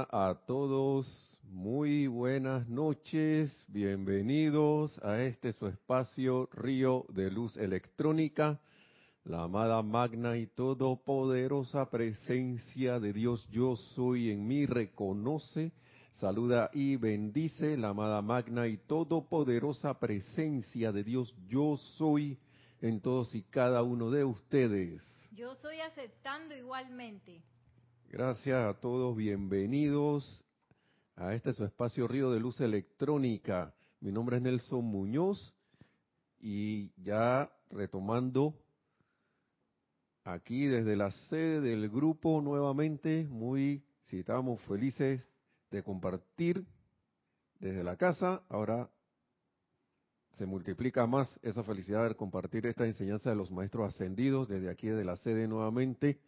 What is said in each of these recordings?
A todos, muy buenas noches, bienvenidos a este su espacio Río de Luz Electrónica, la amada magna y todopoderosa presencia de Dios yo soy en mí reconoce, saluda y bendice la amada magna y todopoderosa presencia de Dios yo soy en todos y cada uno de ustedes. Yo soy aceptando igualmente. Gracias a todos, bienvenidos a este su espacio Río de Luz Electrónica. Mi nombre es Nelson Muñoz y ya retomando aquí desde la sede del grupo nuevamente, muy, si estábamos felices de compartir desde la casa, ahora se multiplica más esa felicidad de compartir esta enseñanza de los maestros ascendidos desde aquí, desde la sede nuevamente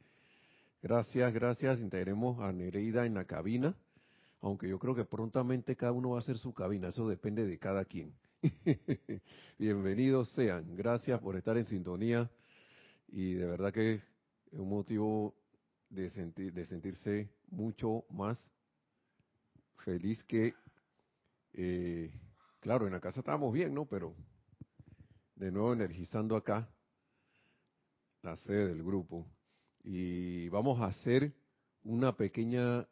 Gracias, gracias. Integremos a Nereida en la cabina, aunque yo creo que prontamente cada uno va a hacer su cabina, eso depende de cada quien. Bienvenidos sean, gracias por estar en sintonía y de verdad que es un motivo de, sentir, de sentirse mucho más feliz que, eh, claro, en la casa estábamos bien, ¿no? Pero de nuevo energizando acá la sede del grupo y vamos a hacer una pequeña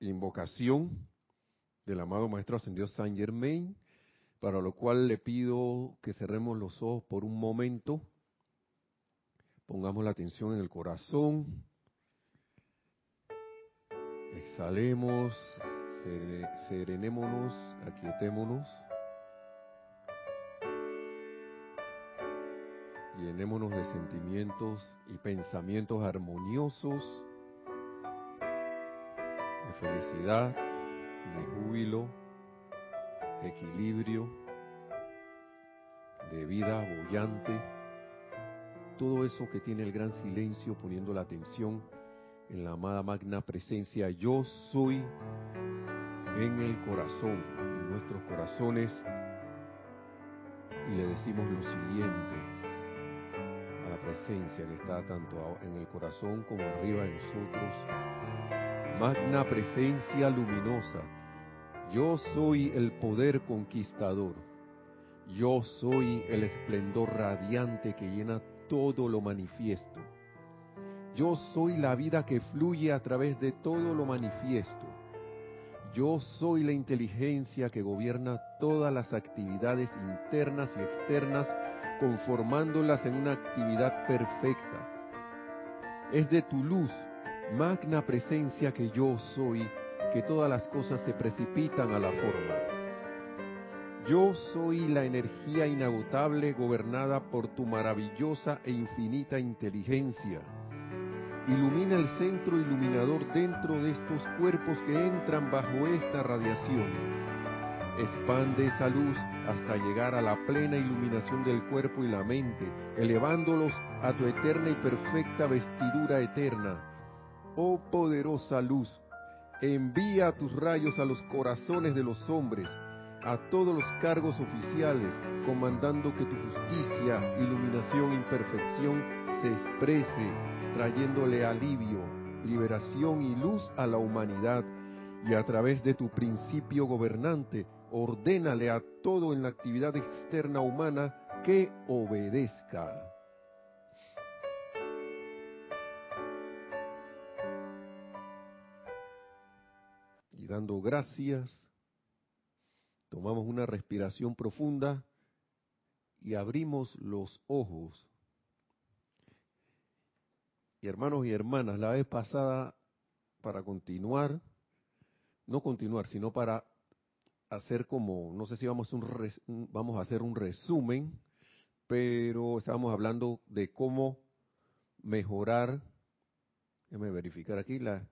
invocación del amado Maestro Ascendido Saint Germain, para lo cual le pido que cerremos los ojos por un momento, pongamos la atención en el corazón, exhalemos, serenémonos, aquietémonos. Llenémonos de sentimientos y pensamientos armoniosos, de felicidad, de júbilo, de equilibrio, de vida bollante, todo eso que tiene el gran silencio poniendo la atención en la amada magna presencia yo soy en el corazón, en nuestros corazones, y le decimos lo siguiente presencia que está tanto en el corazón como arriba de nosotros. Magna presencia luminosa, yo soy el poder conquistador. Yo soy el esplendor radiante que llena todo lo manifiesto. Yo soy la vida que fluye a través de todo lo manifiesto. Yo soy la inteligencia que gobierna todas las actividades internas y externas conformándolas en una actividad perfecta. Es de tu luz, magna presencia que yo soy, que todas las cosas se precipitan a la forma. Yo soy la energía inagotable gobernada por tu maravillosa e infinita inteligencia. Ilumina el centro iluminador dentro de estos cuerpos que entran bajo esta radiación Expande esa luz hasta llegar a la plena iluminación del cuerpo y la mente, elevándolos a tu eterna y perfecta vestidura eterna. Oh poderosa luz, envía tus rayos a los corazones de los hombres, a todos los cargos oficiales, comandando que tu justicia, iluminación y perfección se exprese, trayéndole alivio, liberación y luz a la humanidad, y a través de tu principio gobernante, ordénale a todo en la actividad externa humana que obedezca. Y dando gracias, tomamos una respiración profunda y abrimos los ojos. Y hermanos y hermanas, la vez pasada, para continuar, no continuar, sino para hacer como, no sé si vamos a, un vamos a hacer un resumen, pero estábamos hablando de cómo mejorar, déjame verificar aquí, la,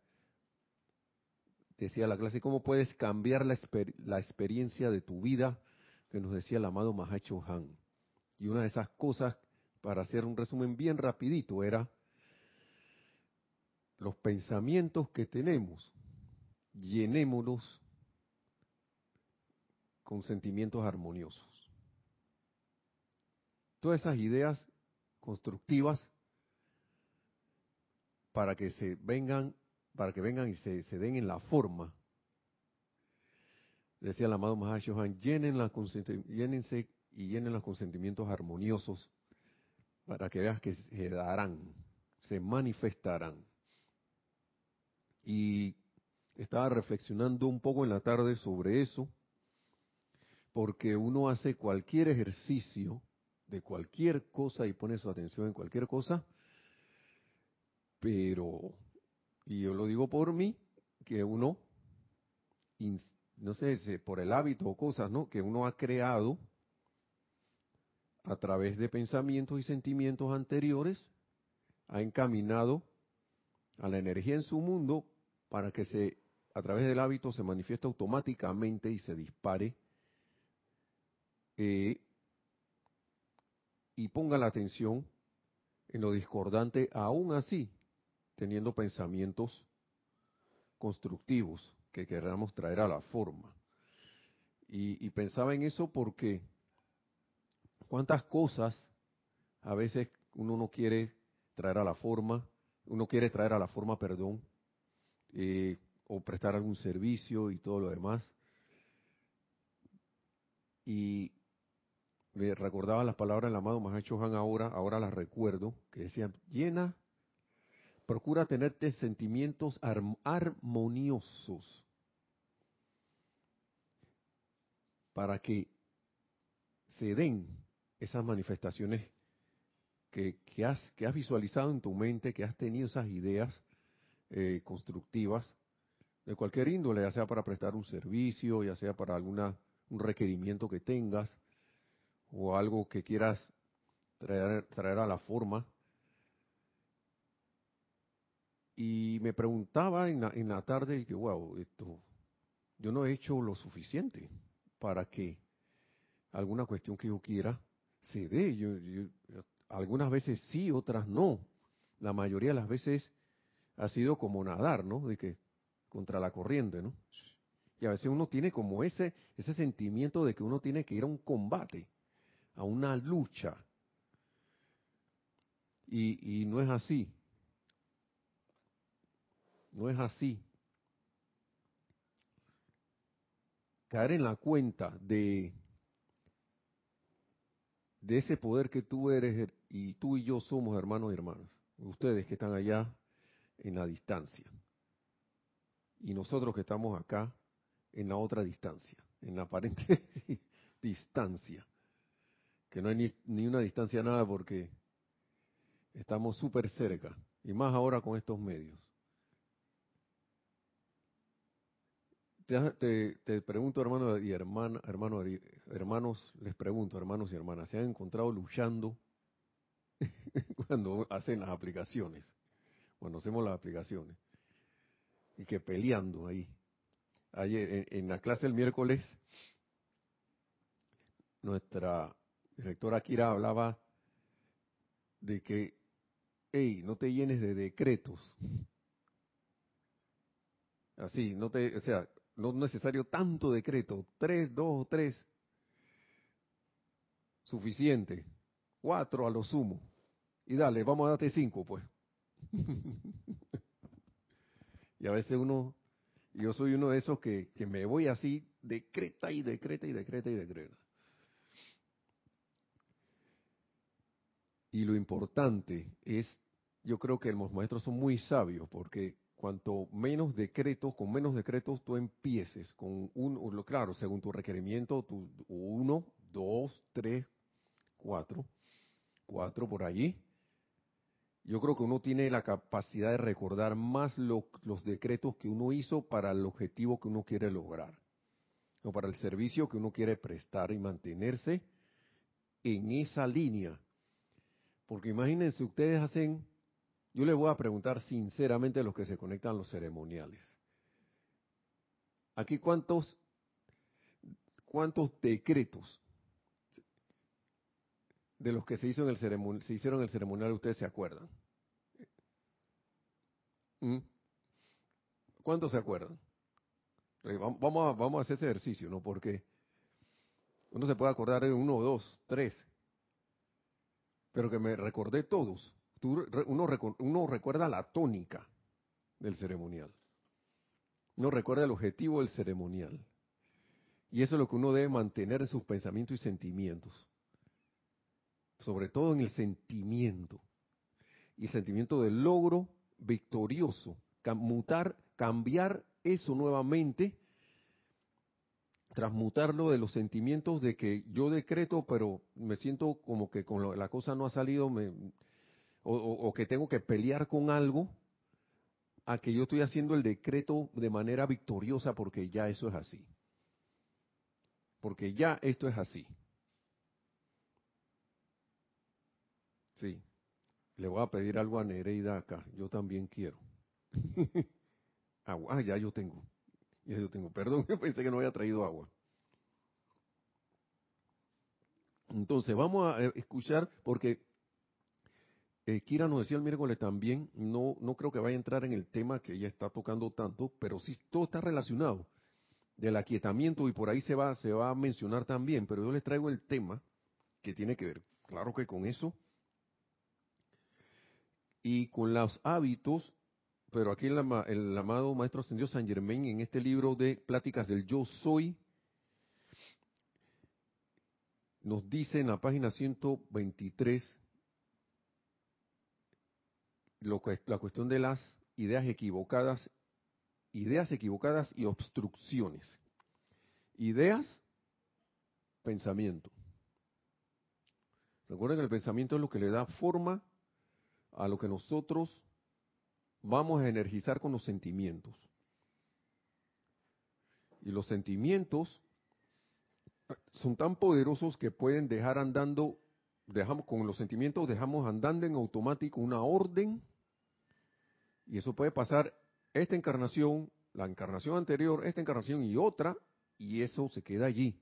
decía la clase, cómo puedes cambiar la, la experiencia de tu vida, que nos decía el amado Mahacho Han. Y una de esas cosas, para hacer un resumen bien rapidito, era los pensamientos que tenemos, llenémonos con sentimientos armoniosos. Todas esas ideas constructivas para que se vengan para que vengan y se, den en la forma. Decía el amado Mahashohan, llenen la llénense y llenen los consentimientos armoniosos para que veas que se darán, se manifestarán. Y estaba reflexionando un poco en la tarde sobre eso, porque uno hace cualquier ejercicio de cualquier cosa y pone su atención en cualquier cosa, pero, y yo lo digo por mí, que uno, no sé, por el hábito o cosas, ¿no? Que uno ha creado a través de pensamientos y sentimientos anteriores, ha encaminado a la energía en su mundo para que se, a través del hábito se manifieste automáticamente y se dispare eh, y ponga la atención en lo discordante, aún así, teniendo pensamientos constructivos que queramos traer a la forma. Y, pensaba en eso porque cuántas cosas a veces uno no quiere traer a la forma, uno quiere traer a la forma, perdón, eh, o prestar algún servicio y todo lo demás. Y me recordaba las palabras del amado Mahacho Han ahora, ahora las recuerdo, que decían, llena, procura tenerte sentimientos armoniosos para que se den esas manifestaciones que, que, has, que has visualizado en tu mente, que has tenido esas ideas eh, constructivas de cualquier índole, ya sea para prestar un servicio, ya sea para alguna un requerimiento que tengas, o algo que quieras traer, traer a la forma. Y me preguntaba en la, tarde, que wow, esto, yo no he hecho lo suficiente para que alguna cuestión que yo quiera se dé. Yo, algunas veces sí, otras no. La mayoría de las veces ha sido como nadar, ¿no? De que contra la corriente, ¿no? Y a veces uno tiene como ese ese sentimiento de que uno tiene que ir a un combate a una lucha. Y, no es así. No es así. Caer en la cuenta de, de ese poder que tú eres y tú y yo somos hermanos y hermanas. Ustedes que están allá en la distancia. Y nosotros que estamos acá en la otra distancia, en la aparente distancia que no hay ni, una distancia nada porque estamos súper cerca, y más ahora con estos medios. Te, te, pregunto, hermano y hermana, hermano, hermanos, les pregunto, hermanos y hermanas, ¿se han encontrado luchando cuando hacen las aplicaciones? Cuando hacemos las aplicaciones. Y que peleando ahí. Ayer, en la clase el miércoles, nuestra director Akira hablaba de que, hey, no te llenes de decretos. Así, no te, o sea, no es necesario tanto decreto, tres, dos o tres, suficiente, cuatro a lo sumo. Y dale, vamos a darte cinco, pues. y a veces uno, yo soy uno de esos que, que me voy así, decreta y decreta y decreta y decreta. Y lo importante es, yo creo que los maestros son muy sabios, porque cuanto menos decretos, con menos decretos tú empieces, con un, claro, según tu requerimiento, tu, uno, dos, tres, cuatro, cuatro por allí. Yo creo que uno tiene la capacidad de recordar más los decretos que uno hizo para el objetivo que uno quiere lograr, o para el servicio que uno quiere prestar y mantenerse en esa línea porque imagínense, ustedes hacen, yo les voy a preguntar sinceramente a los que se conectan los ceremoniales. Aquí cuántos, cuántos decretos de los que se, hizo en el se hicieron en el ceremonial ustedes se acuerdan. ¿Mm? ¿Cuántos se acuerdan? Vamos a, vamos a hacer ese ejercicio, ¿no? Porque uno se puede acordar de uno, dos, tres, pero que me recordé todos. uno, uno recuerda la tónica del ceremonial. No recuerda el objetivo del ceremonial. Y eso es lo que uno debe mantener en sus pensamientos y sentimientos. Sobre todo en el sentimiento. Y el sentimiento del logro victorioso. Mutar, cambiar eso nuevamente. Transmutarlo de los sentimientos de que yo decreto, pero me siento como que con la cosa no ha salido, me, o que tengo que pelear con algo a que yo estoy haciendo el decreto de manera victoriosa porque ya eso es así. Porque ya esto es así. Sí. Le voy a pedir algo a Nereida acá. Yo también quiero. agua. Ah, ya yo tengo. Ya yo tengo. Perdón, pensé que no había traído agua. Entonces, vamos a eh, escuchar, porque eh, Kira nos decía el miércoles también, no, no creo que vaya a entrar en el tema que ella está tocando tanto, pero sí todo está relacionado del aquietamiento y por ahí se va, se va a mencionar también, pero yo les traigo el tema que tiene que ver, claro que con eso, y con los hábitos, pero aquí el, amado Maestro Ascendido San Germain en este libro de Pláticas del Yo Soy, nos dice en la página 123, la cuestión de las ideas equivocadas, ideas equivocadas y obstrucciones. Ideas, pensamiento. Recuerden que el pensamiento es lo que le da forma a lo que nosotros vamos a energizar con los sentimientos. Y los sentimientos son tan poderosos que pueden dejar andando, dejamos con los sentimientos dejamos andando en automático una orden y eso puede pasar esta encarnación, la encarnación anterior, esta encarnación y otra, y eso se queda allí,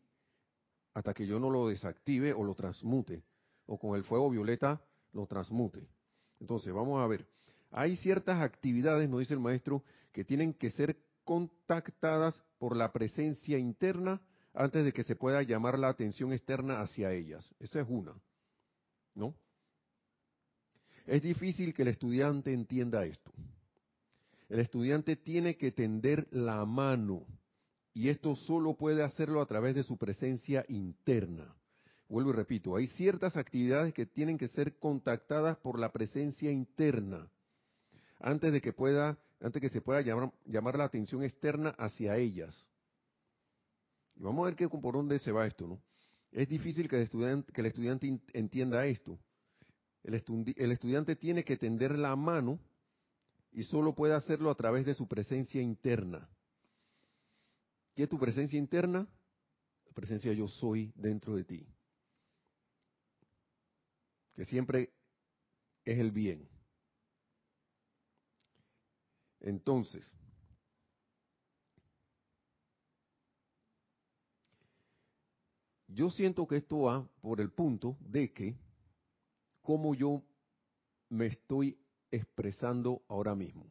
hasta que yo no lo desactive o lo transmute, o con el fuego violeta lo transmute. Entonces, vamos a ver. Hay ciertas actividades, nos dice el maestro, que tienen que ser contactadas por la presencia interna antes de que se pueda llamar la atención externa hacia ellas. Esa es una. ¿No? Es difícil que el estudiante entienda esto. El estudiante tiene que tender la mano y esto solo puede hacerlo a través de su presencia interna. Vuelvo y repito, hay ciertas actividades que tienen que ser contactadas por la presencia interna antes de que pueda, antes que se pueda llamar, llamar la atención externa hacia ellas. Y vamos a ver qué por dónde se va esto, ¿no? Es difícil que el estudiante, que el estudiante entienda esto. El, estudiante tiene que tender la mano y solo puede hacerlo a través de su presencia interna. ¿Qué es tu presencia interna? La presencia yo soy dentro de ti. Que siempre es el bien. Entonces, yo siento que esto va por el punto de que cómo yo me estoy expresando ahora mismo.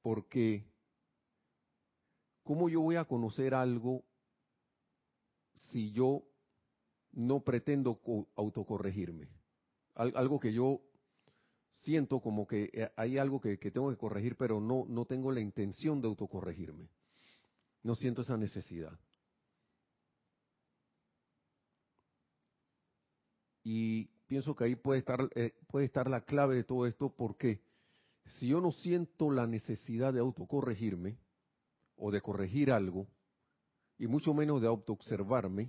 Porque, ¿cómo yo voy a conocer algo si yo no pretendo autocorregirme? Algo que yo siento como que eh, hay algo que, tengo que corregir, pero no, no tengo la intención de autocorregirme. No siento esa necesidad. Y pienso que ahí puede estar, eh, puede estar la clave de todo esto, porque si yo no siento la necesidad de autocorregirme o de corregir algo, y mucho menos de autoobservarme,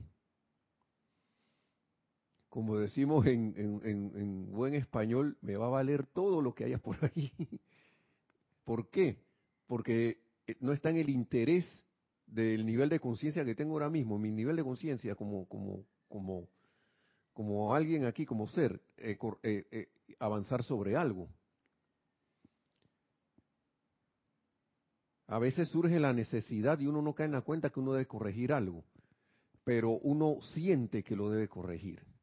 como decimos en, en, buen español, me va a valer todo lo que haya por ahí. ¿Por qué? Porque eh, no está en el interés del nivel de conciencia que tengo ahora mismo, mi nivel de conciencia como, como, como como alguien aquí, como ser, eh, eh, avanzar sobre algo. A veces surge la necesidad y uno no cae en la cuenta que uno debe corregir algo, pero uno siente que lo debe corregir.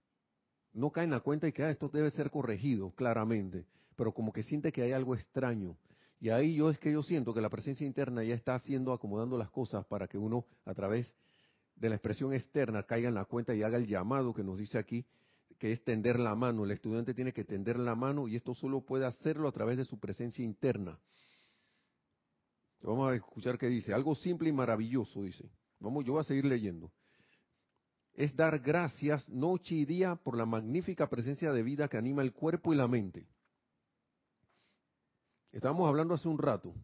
No cae en la cuenta y que ah, esto debe ser corregido, claramente, pero como que siente que hay algo extraño. Y ahí yo es que yo siento que la presencia interna ya está haciendo, acomodando las cosas para que uno, a través de la expresión externa caiga en la cuenta y haga el llamado que nos dice aquí, que es tender la mano. El estudiante tiene que tender la mano y esto solo puede hacerlo a través de su presencia interna. Vamos a escuchar qué dice. Algo simple y maravilloso, dice. Vamos, yo voy a seguir leyendo. Es dar gracias noche y día por la magnífica presencia de vida que anima el cuerpo y la mente. Estábamos hablando hace un rato.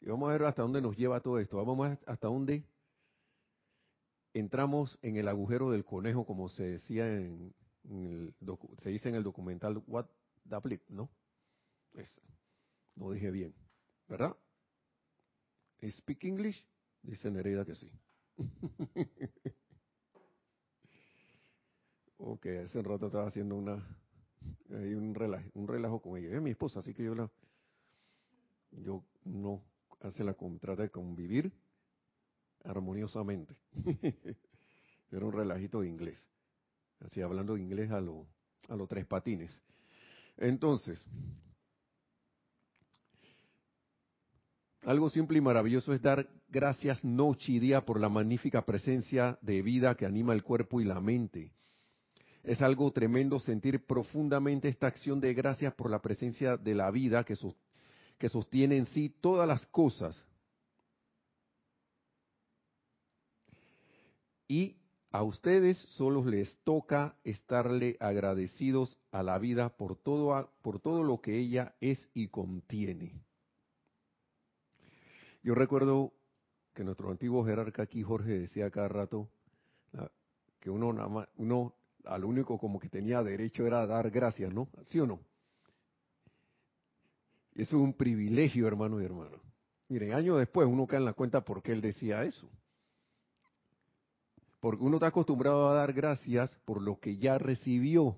Y vamos a ver hasta dónde nos lleva todo esto. Vamos a ver hasta dónde entramos en el agujero del conejo, como se decía en, el, se dice en el documental What the Blip, ¿no? no dije bien, ¿verdad? ¿Speak English? Dice Nereida que sí. ok, hace rato estaba haciendo una un relajo, un relajo con ella. Es mi esposa, así que yo la yo no hace la contrata de convivir armoniosamente. Era un relajito de inglés. Así hablando inglés a lo a los tres patines. Entonces, Algo simple y maravilloso es dar gracias noche y día por la magnífica presencia de vida que anima el cuerpo y la mente. Es algo tremendo sentir profundamente esta acción de gracias por la presencia de la vida que, que sostiene en sí todas las cosas. Y a ustedes solo les toca estarle agradecidos a la vida por todo, por todo lo que ella es y contiene. Yo recuerdo que nuestro antiguo jerarca aquí, Jorge, decía cada rato que uno, nada uno al único como que tenía derecho era dar gracias, ¿no? ¿Sí o no? Eso es un privilegio, hermano y hermano. Miren, años después uno cae en la cuenta por qué él decía eso. Porque uno está acostumbrado a dar gracias por lo que ya recibió.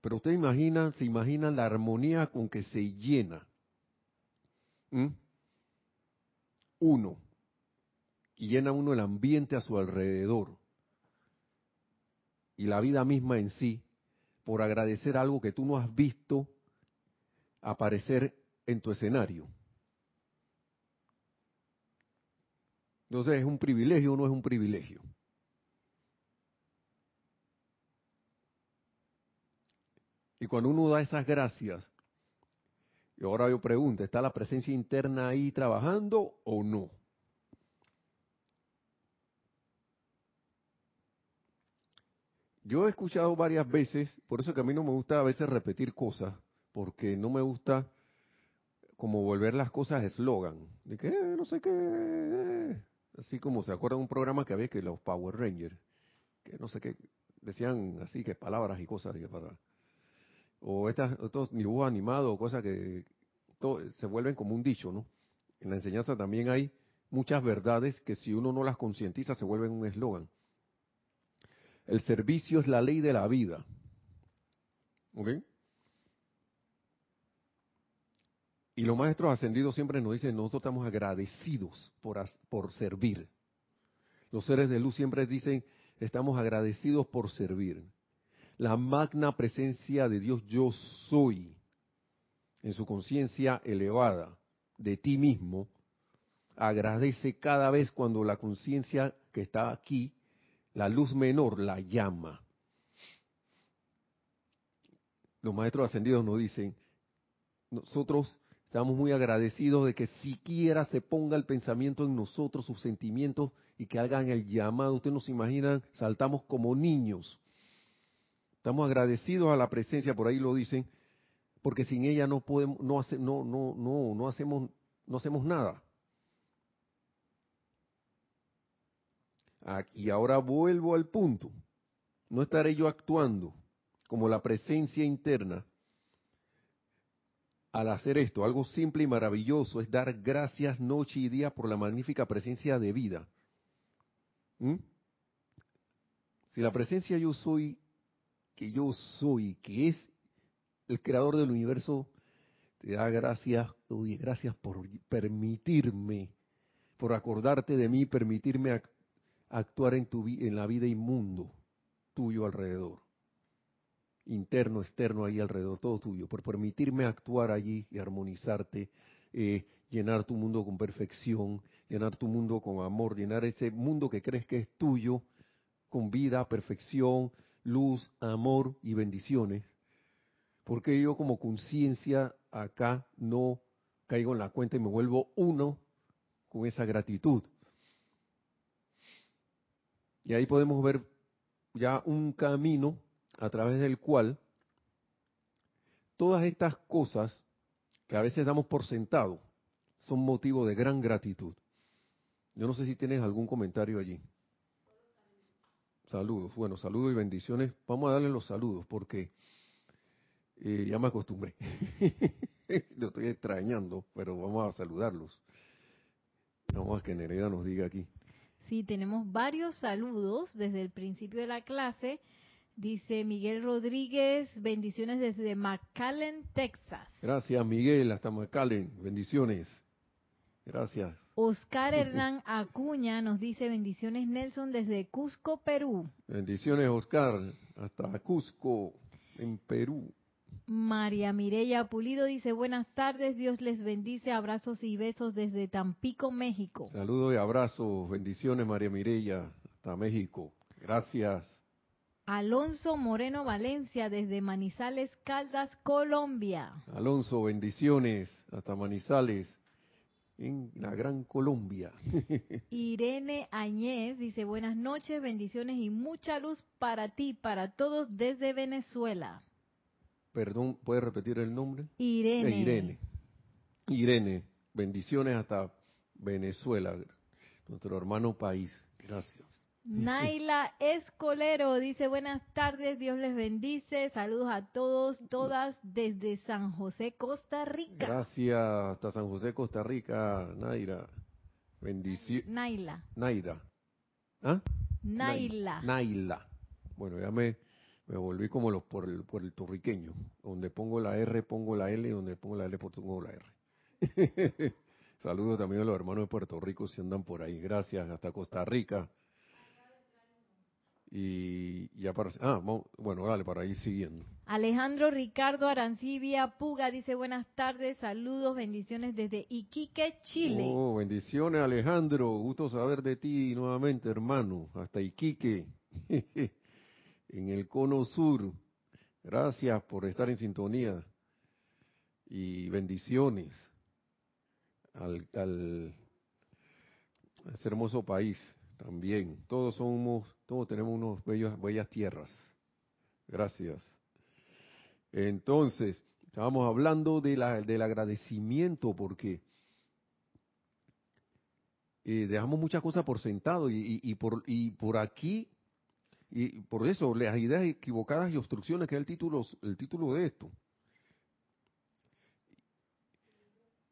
Pero usted imagina, se imagina la armonía con que se llena ¿Mm? Uno. Y llena uno el ambiente a su alrededor. Y la vida misma en sí, por agradecer algo que tú no has visto aparecer en tu escenario. Entonces, ¿es un privilegio o no es un privilegio? Y cuando uno da esas gracias, y ahora yo pregunto, ¿está la presencia interna ahí trabajando o no? Yo he escuchado varias veces, por eso que a mí no me gusta a veces repetir cosas, porque no me gusta como volver las cosas eslogan, de que eh, no sé qué, eh". así como se acuerdan un programa que había que los Power Rangers, que no sé qué, decían así que palabras y cosas para o estas, estos dibujos animados, cosas que se vuelven como un dicho, ¿no? En la enseñanza también hay muchas verdades que si uno no las concientiza se vuelven un eslogan. El servicio es la ley de la vida. ¿Ok? Y los maestros ascendidos siempre nos dicen, nosotros estamos agradecidos por, por servir. Los seres de luz siempre dicen, estamos agradecidos por servir la magna presencia de Dios yo soy en su conciencia elevada de ti mismo, agradece cada vez cuando la conciencia que está aquí, la luz menor, la llama. Los maestros ascendidos nos dicen, nosotros estamos muy agradecidos de que siquiera se ponga el pensamiento en nosotros, sus sentimientos, y que hagan el llamado. Ustedes nos imaginan, saltamos como niños Estamos agradecidos a la presencia, por ahí lo dicen, porque sin ella no podemos, no, hace, no, no, no, no hacemos, no hacemos nada. Y ahora vuelvo al punto. No estaré yo actuando como la presencia interna al hacer esto. Algo simple y maravilloso es dar gracias noche y día por la magnífica presencia de vida. ¿Mm? Si la presencia yo soy que yo soy, que es el creador del universo, te da gracias, oye, gracias por permitirme, por acordarte de mí, permitirme actuar en, tu, en la vida inmundo tuyo alrededor, interno, externo ahí alrededor, todo tuyo, por permitirme actuar allí y armonizarte, eh, llenar tu mundo con perfección, llenar tu mundo con amor, llenar ese mundo que crees que es tuyo con vida, perfección, luz, amor y bendiciones, porque yo como conciencia acá no caigo en la cuenta y me vuelvo uno con esa gratitud. Y ahí podemos ver ya un camino a través del cual todas estas cosas que a veces damos por sentado son motivo de gran gratitud. Yo no sé si tienes algún comentario allí. Saludos, bueno, saludos y bendiciones. Vamos a darle los saludos porque eh, ya me acostumbré. Lo estoy extrañando, pero vamos a saludarlos. Vamos a que Nereida nos diga aquí. Sí, tenemos varios saludos desde el principio de la clase. Dice Miguel Rodríguez, bendiciones desde McAllen, Texas. Gracias, Miguel, hasta McAllen, bendiciones. Gracias. Oscar Hernán Acuña nos dice bendiciones Nelson desde Cusco, Perú. Bendiciones Oscar, hasta Cusco, en Perú. María Mireya Pulido dice buenas tardes, Dios les bendice, abrazos y besos desde Tampico, México. Saludos y abrazos, bendiciones María Mireya, hasta México. Gracias. Alonso Moreno Valencia desde Manizales, Caldas, Colombia. Alonso, bendiciones hasta Manizales en la Gran Colombia. Irene Añez dice buenas noches, bendiciones y mucha luz para ti, para todos desde Venezuela. Perdón, ¿puede repetir el nombre? Irene. Eh, Irene. Irene, bendiciones hasta Venezuela, nuestro hermano país. Gracias. Naila Escolero dice buenas tardes, Dios les bendice, saludos a todos, todas desde San José, Costa Rica. Gracias, hasta San José, Costa Rica, Naira. Bendición. Naila. Naira. ¿Ah? Naila. Naila. Bueno, ya me, me volví como los por el puertorriqueño. Donde pongo la R, pongo la L, y donde pongo la L, pongo la R. Saludos también a los hermanos de Puerto Rico si andan por ahí. Gracias, hasta Costa Rica. Y ya para... Ah, bueno, dale, para ir siguiendo. Alejandro Ricardo Arancibia Puga dice buenas tardes, saludos, bendiciones desde Iquique, Chile. Oh, bendiciones Alejandro, gusto saber de ti nuevamente, hermano, hasta Iquique, en el cono sur. Gracias por estar en sintonía y bendiciones al, al a ese hermoso país también. Todos somos, todos tenemos unos bellos, bellas tierras. Gracias. Entonces, estábamos hablando de la, del agradecimiento porque eh, dejamos muchas cosas por sentado y, y, por, y por aquí, y por eso, las ideas equivocadas y obstrucciones, que es el título, el título de esto.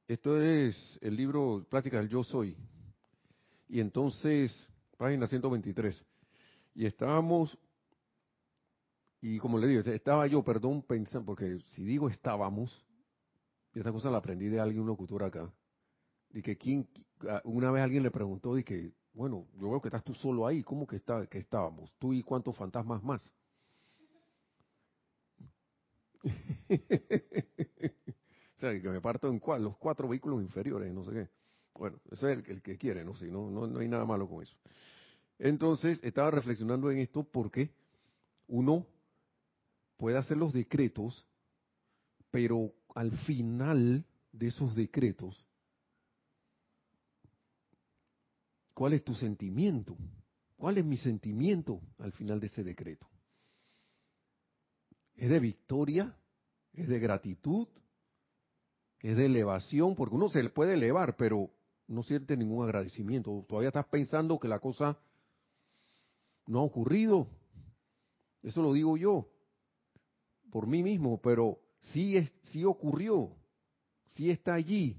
Esto es el libro Pláticas del Yo Soy. Y entonces, página 123. Y estábamos, y como le digo, estaba yo, perdón, pensando, porque si digo estábamos, y esta cosa la aprendí de alguien, locutor acá, y que quien, una vez alguien le preguntó, y que, bueno, yo veo que estás tú solo ahí, ¿cómo que, está, que estábamos? ¿Tú y cuántos fantasmas más? o sea, que me parto en cuál, los cuatro vehículos inferiores, no sé qué. Bueno, eso es el, que quiere, ¿no? No, no, no hay nada malo con eso. Entonces, estaba reflexionando en esto porque uno puede hacer los decretos, pero al final de esos decretos, ¿cuál es tu sentimiento? ¿Cuál es mi sentimiento al final de ese decreto? ¿Es de victoria? ¿Es de gratitud? ¿Es de elevación? Porque uno se le puede elevar, pero no siente ningún agradecimiento. Todavía estás pensando que la cosa no ha ocurrido. Eso lo digo yo, por mí mismo, pero sí, es, sí ocurrió, sí está allí.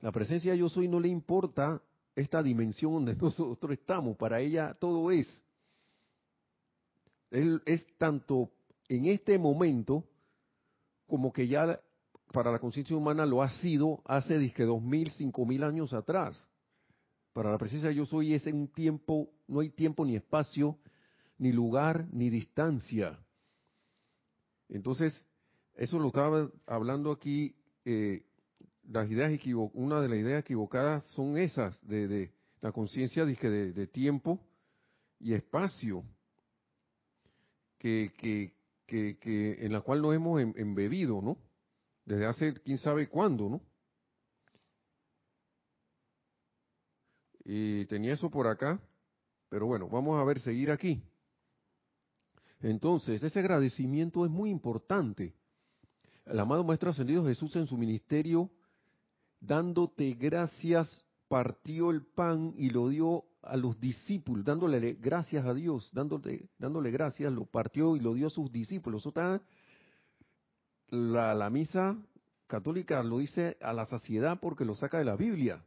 La presencia de yo soy no le importa esta dimensión donde nosotros estamos, para ella todo es. Él es tanto en este momento como que ya para la conciencia humana lo ha sido hace disque dos mil, cinco mil años atrás. Para la presencia de yo soy es en un tiempo, no hay tiempo ni espacio, ni lugar, ni distancia. Entonces, eso lo estaba hablando aquí, eh, las ideas una de las ideas equivocadas son esas, de, de la conciencia de, de, tiempo y espacio, que, que, que, que en la cual nos hemos em-, embebido, ¿no? Desde hace quién sabe cuándo, ¿no? Y tenía eso por acá, pero bueno, vamos a ver, seguir aquí. Entonces, ese agradecimiento es muy importante. El amado Maestro Ascendido Jesús en su ministerio dándote gracias, partió el pan y lo dio a los discípulos, dándole gracias a Dios, dándole, gracias, lo partió y lo dio a sus discípulos. Eso está, la, la misa católica lo dice a la saciedad porque lo saca de la Biblia.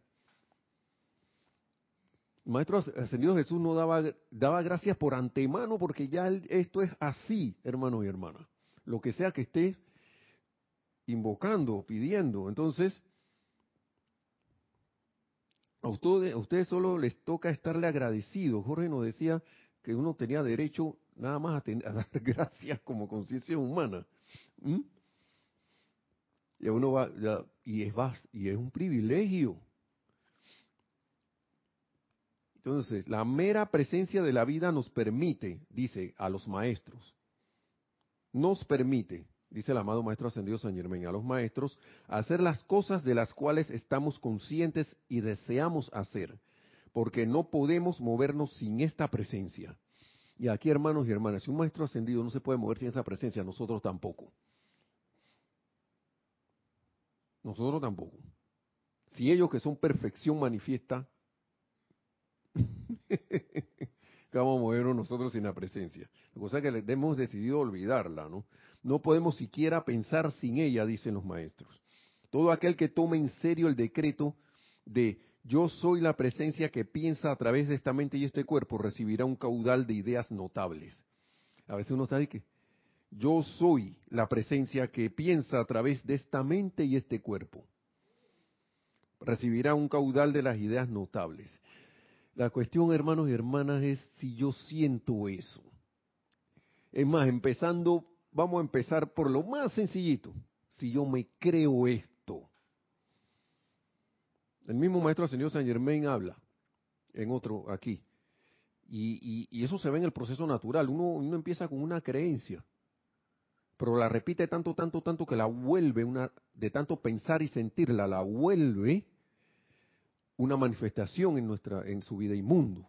Maestro Ascendido Jesús no daba, daba gracias por antemano porque ya esto es así, hermanos y hermanas. Lo que sea que esté invocando, pidiendo. Entonces, a ustedes, solo les toca estarle agradecidos. Jorge nos decía que uno tenía derecho nada más a, dar gracias como conciencia humana. Y uno va, y es y es un privilegio. Entonces, la mera presencia de la vida nos permite, dice a los maestros, nos permite, dice el amado Maestro Ascendido San Germán, a los maestros, hacer las cosas de las cuales estamos conscientes y deseamos hacer, porque no podemos movernos sin esta presencia. Y aquí, hermanos y hermanas, si un maestro ascendido no se puede mover sin esa presencia, nosotros tampoco. Nosotros tampoco. Si ellos que son perfección manifiesta, vamos a movernos nosotros sin la presencia. Cosa es que hemos decidido olvidarla, ¿no? No podemos siquiera pensar sin ella, dicen los maestros. Todo aquel que tome en serio el decreto de yo soy la presencia que piensa a través de esta mente y este cuerpo, recibirá un caudal de ideas notables. A veces uno de que yo soy la presencia que piensa a través de esta mente y este cuerpo. Recibirá un caudal de las ideas notables. La cuestión, hermanos y hermanas, es si yo siento eso. Es más, empezando, vamos a empezar por lo más sencillito. Si yo me creo esto. El mismo maestro señor San Germain habla en otro aquí. Y, eso se ve en el proceso natural. Uno, uno empieza con una creencia, pero la repite tanto, tanto, tanto que la vuelve una, de tanto pensar y sentirla, la vuelve una manifestación en nuestra en su vida inmundo.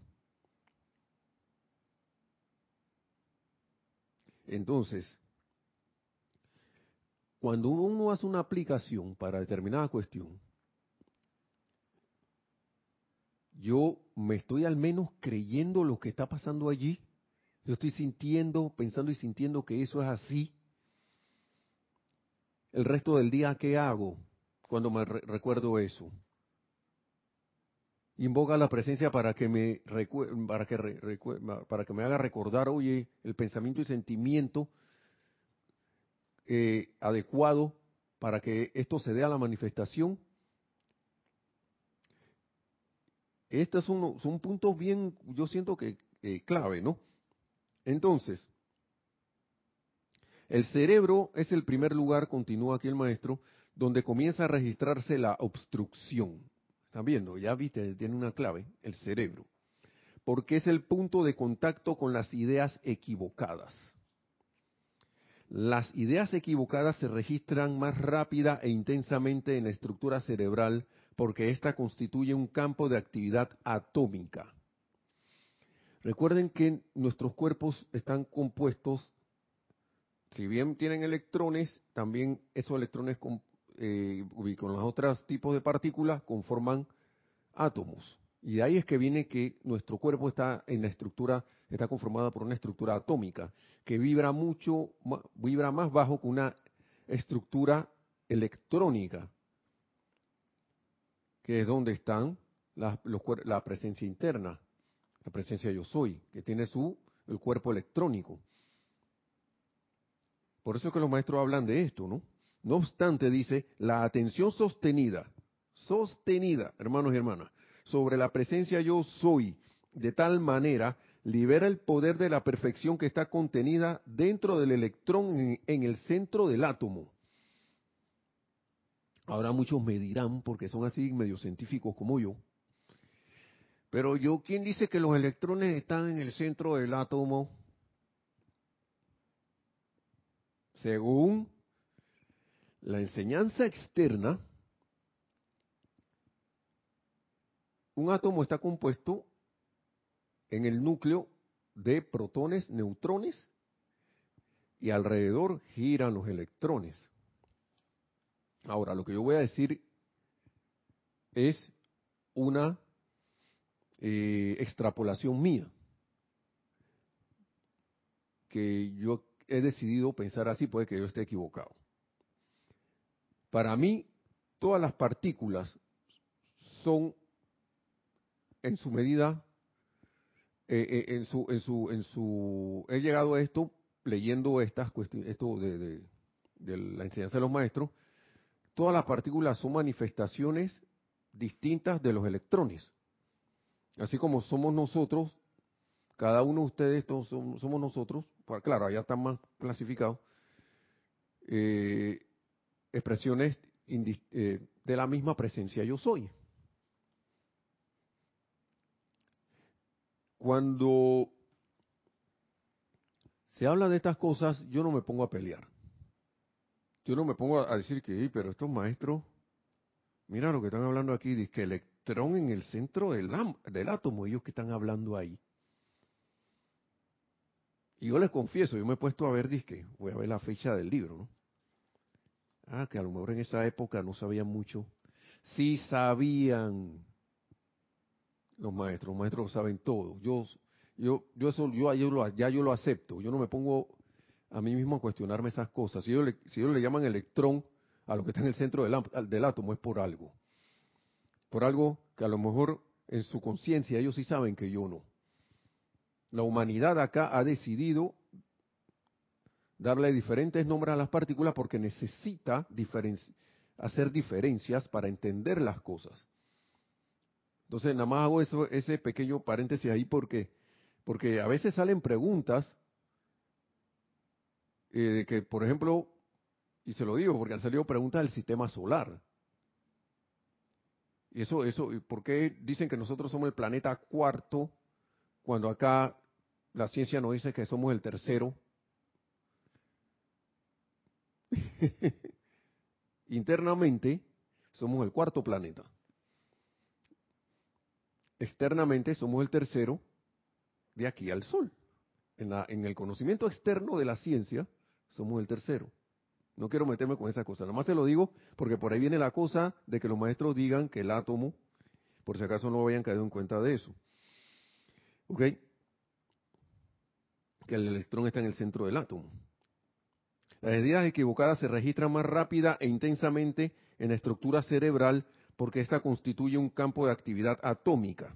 Entonces, cuando uno hace una aplicación para determinada cuestión, yo me estoy al menos creyendo lo que está pasando allí. Yo estoy sintiendo, pensando y sintiendo que eso es así. El resto del día, ¿qué hago cuando me recuerdo eso? invoca la presencia para que me para que para que me haga recordar, oye, el pensamiento y sentimiento eh, adecuado para que esto se dé a la manifestación. Estos son, son puntos bien, yo siento que eh, clave, ¿no? Entonces, el cerebro es el primer lugar, continúa aquí el maestro, donde comienza a registrarse la obstrucción. ¿Están viendo? Ya viste, tiene una clave, el cerebro. Porque es el punto de contacto con las ideas equivocadas. Las ideas equivocadas se registran más rápida e intensamente en la estructura cerebral porque ésta constituye un campo de actividad atómica. Recuerden que nuestros cuerpos están compuestos, si bien tienen electrones, también esos electrones eh, con los otros tipos de partículas conforman átomos. Y de ahí es que viene que nuestro cuerpo está en la estructura, está conformada por una estructura atómica, que vibra mucho, vibra más bajo que una estructura electrónica, que es donde están la, presencia interna, la presencia yo soy, que tiene su el cuerpo electrónico. Por eso es que los maestros hablan de esto, ¿no? No obstante, dice, la atención sostenida, sostenida, hermanos y hermanas, sobre la presencia yo soy, de tal manera, libera el poder de la perfección que está contenida dentro del electrón en, el centro del átomo. Ahora muchos me dirán, porque son así medio científicos como yo, pero yo, ¿quién dice que los electrones están en el centro del átomo? Según la enseñanza externa, un átomo está compuesto en el núcleo de protones, neutrones, y alrededor giran los electrones. Ahora, lo que yo voy a decir es una eh, extrapolación mía, que yo he decidido pensar así, puede que yo esté equivocado. Para mí, todas las partículas son en su medida, eh, eh, en, su, en, su, en su, he llegado a esto leyendo estas cuestiones, esto de, de la enseñanza de los maestros, todas las partículas son manifestaciones distintas de los electrones. Así como somos nosotros, cada uno de ustedes todos somos, nosotros, pues, claro, allá están más clasificados, eh, expresiones eh, de la misma presencia yo soy. Cuando se habla de estas cosas, yo no me pongo a pelear. Yo no me pongo a decir que, pero estos maestros, mira lo que están hablando aquí, dice que electrón en el centro del, átomo, ellos que están hablando ahí. Y yo les confieso, yo me he puesto a ver, disque, voy a ver la fecha del libro, ¿no? Ah, que a lo mejor en esa época no sabían mucho. Sí sabían los maestros, los maestros lo saben todo. Yo, yo, yo eso, yo, yo lo, ya yo lo acepto. Yo no me pongo a mí mismo a cuestionarme esas cosas. Si ellos le, si ellos le llaman electrón a lo que está en el centro del, del átomo es por algo. Por algo que a lo mejor en su conciencia ellos sí saben que yo no. La humanidad acá ha decidido darle diferentes nombres a las partículas porque necesita hacer diferencias para entender las cosas. Entonces, nada más hago ese pequeño paréntesis ahí porque, porque a veces salen preguntas eh, que, por ejemplo, y se lo digo porque han salido preguntas del sistema solar. Y eso, eso, ¿por qué dicen que nosotros somos el planeta cuarto cuando acá la ciencia nos dice que somos el tercero? Internamente somos el cuarto planeta. Externamente somos el tercero de aquí al Sol. En, el conocimiento externo de la ciencia somos el tercero. No quiero meterme con esa cosa, nada más se lo digo porque por ahí viene la cosa de que los maestros digan que el átomo, por si acaso no hayan caído en cuenta de eso. ¿Ok? Que el electrón está en el centro del átomo. Las ideas equivocadas se registran más rápida e intensamente en la estructura cerebral porque ésta constituye un campo de actividad atómica.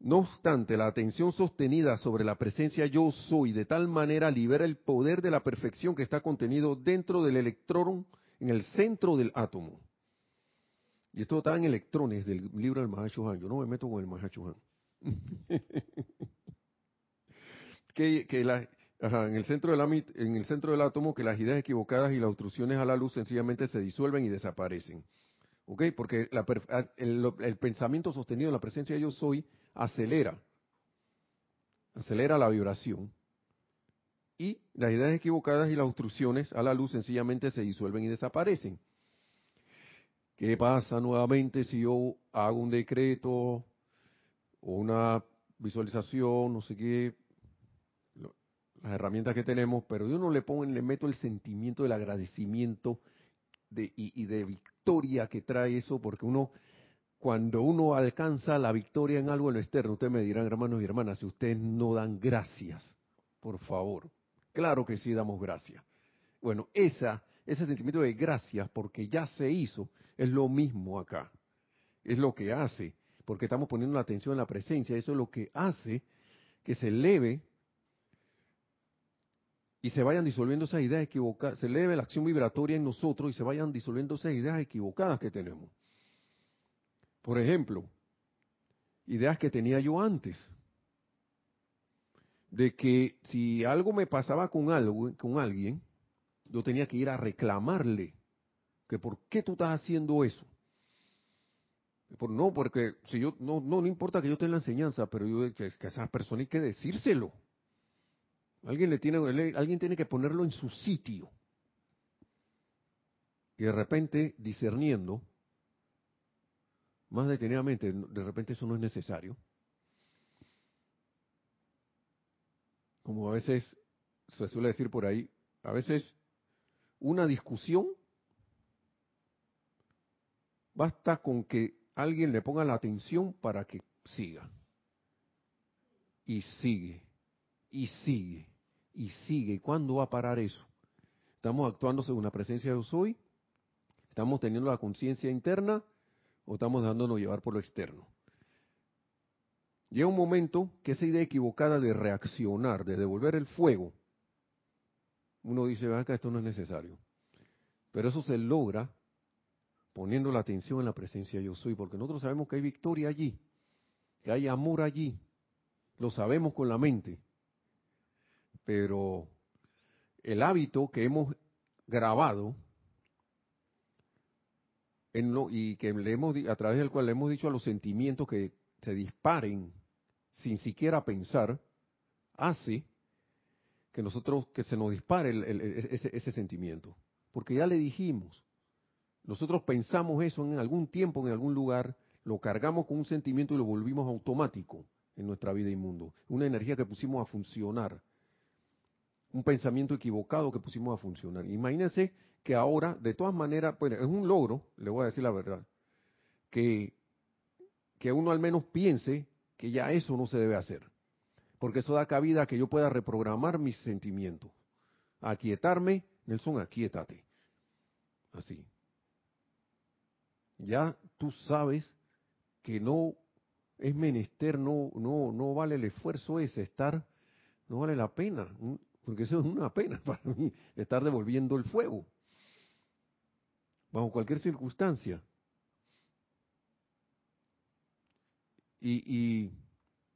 No obstante, la atención sostenida sobre la presencia yo soy de tal manera libera el poder de la perfección que está contenido dentro del electrón en el centro del átomo. Y esto está en electrones del libro del Mahashohan. Yo no me meto con el Mahashohan. que, que en, el centro en el centro del átomo que las ideas equivocadas y las obstrucciones a la luz sencillamente se disuelven y desaparecen. ¿Ok? Porque el, pensamiento sostenido en la presencia de yo soy acelera, acelera la vibración. Y las ideas equivocadas y las obstrucciones a la luz sencillamente se disuelven y desaparecen. ¿Qué pasa nuevamente si yo hago un decreto o una visualización, no sé qué, las herramientas que tenemos, pero yo no le pongo, le meto el sentimiento del agradecimiento de, y, de victoria que trae eso, porque uno, cuando uno alcanza la victoria en algo en lo externo, ustedes me dirán, hermanos y hermanas, si ustedes no dan gracias, por favor. Claro que sí damos gracias. Bueno, esa, ese sentimiento de gracias, porque ya se hizo, es lo mismo acá. Es lo que hace, porque estamos poniendo la atención en la presencia, eso es lo que hace que se eleve y se vayan disolviendo esas ideas equivocadas, se eleve la acción vibratoria en nosotros y se vayan disolviendo esas ideas equivocadas que tenemos. Por ejemplo, ideas que tenía yo antes, de que si algo me pasaba con algo, con alguien, yo tenía que ir a reclamarle que por qué tú estás haciendo eso. no, porque si yo no, no, importa que yo tenga la enseñanza, pero yo, que, que a esa persona hay que decírselo. Alguien, le tiene, alguien tiene que ponerlo en su sitio. Y de repente, discerniendo, más detenidamente, de repente eso no es necesario. Como a veces se suele decir por ahí, a veces una discusión basta con que alguien le ponga la atención para que siga. Y sigue, y sigue, y sigue. ¿Y cuándo va a parar eso? ¿Estamos actuando según la presencia de hoy? ¿Estamos teniendo la conciencia interna o estamos dejándonos llevar por lo externo? Llega un momento que esa idea equivocada de reaccionar, de devolver el fuego, uno dice, acá esto no es necesario. Pero eso se logra poniendo la atención en la presencia de yo soy, porque nosotros sabemos que hay victoria allí, que hay amor allí, lo sabemos con la mente, pero el hábito que hemos grabado en lo, y que le hemos, a través del cual le hemos dicho a los sentimientos que se disparen sin siquiera pensar, hace que nosotros, que se nos dispare ese, ese sentimiento. Porque ya le dijimos, nosotros pensamos eso en algún tiempo, en algún lugar, lo cargamos con un sentimiento y lo volvimos automático en nuestra vida y mundo. Una energía que pusimos a funcionar. Un pensamiento equivocado que pusimos a funcionar. Imagínense que ahora, de todas maneras, bueno, es un logro, le voy a decir la verdad, que, que uno al menos piense que ya eso no se debe hacer. Porque eso da cabida a que yo pueda reprogramar mis sentimientos. Aquietarme, Nelson, aquietate. Así. Ya tú sabes que no es menester, no, no, no vale el esfuerzo ese, estar, no vale la pena, porque eso es una pena para mí, estar devolviendo el fuego bajo cualquier circunstancia. Y, y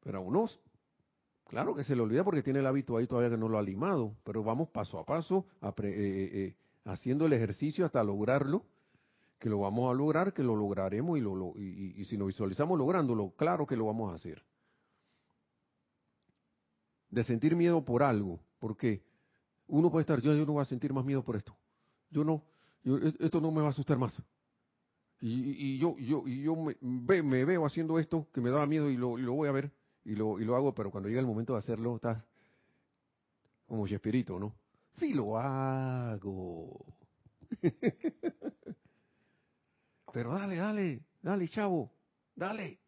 pero a unos, claro que se le olvida porque tiene el hábito ahí todavía que no lo ha limado, pero vamos paso a paso eh, eh, eh, haciendo el ejercicio hasta lograrlo, que lo vamos a lograr, que lo lograremos y, lo, y, si nos visualizamos lográndolo, claro que lo vamos a hacer. De sentir miedo por algo, porque uno puede estar, yo, yo no voy a sentir más miedo por esto. Yo no, esto no me va a asustar más. Y, yo, yo, y yo me, me, veo haciendo esto que me daba miedo y lo, voy a ver y lo, y lo hago, pero cuando llega el momento de hacerlo, estás como espíritu, ¿no? Sí lo hago. pero dale, dale, dale, chavo, dale.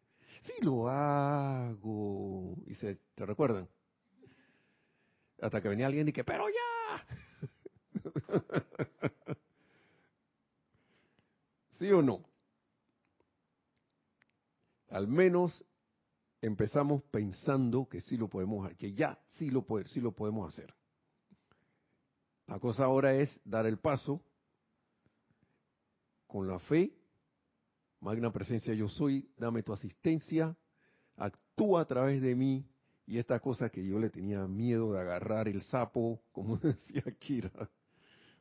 Sí lo hago. Y se, ¿te recuerdan? Hasta que venía alguien y que, pero ya. ¿Sí o no? Al menos empezamos pensando que sí lo podemos, que ya sí lo, sí lo podemos hacer. La cosa ahora es dar el paso con la fe, magna presencia yo soy, dame tu asistencia, actúa a través de mí y esta cosa que yo le tenía miedo de agarrar el sapo, como decía Kira,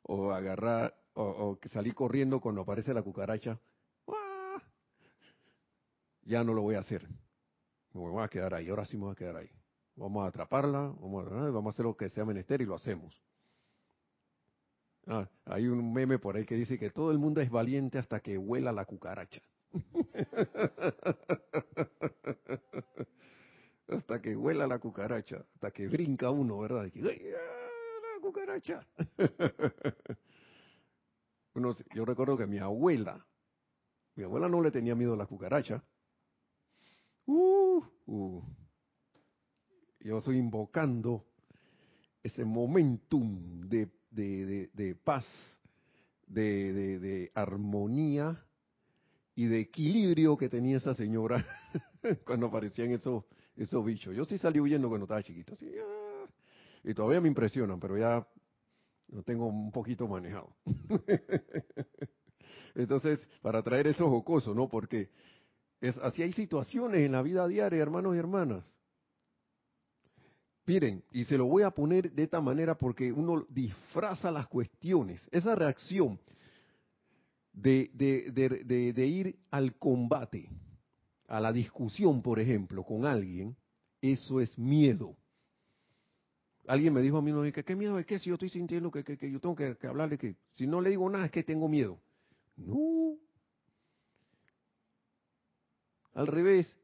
o agarrar o, que salí corriendo cuando aparece la cucaracha, ya no lo voy a hacer. Me voy a quedar ahí, ahora sí me voy a quedar ahí. Vamos a atraparla, vamos a, vamos a hacer lo que sea menester y lo hacemos. Ah, hay un meme por ahí que dice que todo el mundo es valiente hasta que huela la cucaracha. hasta que huela la cucaracha, hasta que brinca uno, ¿verdad? Y que, la cucaracha! yo recuerdo que mi abuela, mi abuela no le tenía miedo a la cucaracha. Uh, uh. Yo estoy invocando ese momentum de, de, paz, de, de, armonía y de equilibrio que tenía esa señora cuando aparecían esos, esos bichos. Yo sí salí huyendo cuando estaba chiquito. Ah. y todavía me impresionan, pero ya lo tengo un poquito manejado. Entonces, para traer eso jocoso, ¿no? Porque es, así hay situaciones en la vida diaria, hermanos y hermanas. Miren, y se lo voy a poner de esta manera porque uno disfraza las cuestiones. Esa reacción de, de ir al combate, a la discusión, por ejemplo, con alguien, eso es miedo. Alguien me dijo a mí, no, que qué miedo es que si yo estoy sintiendo que, que, yo tengo que, hablarle que si no le digo nada es que tengo miedo. No. Al revés,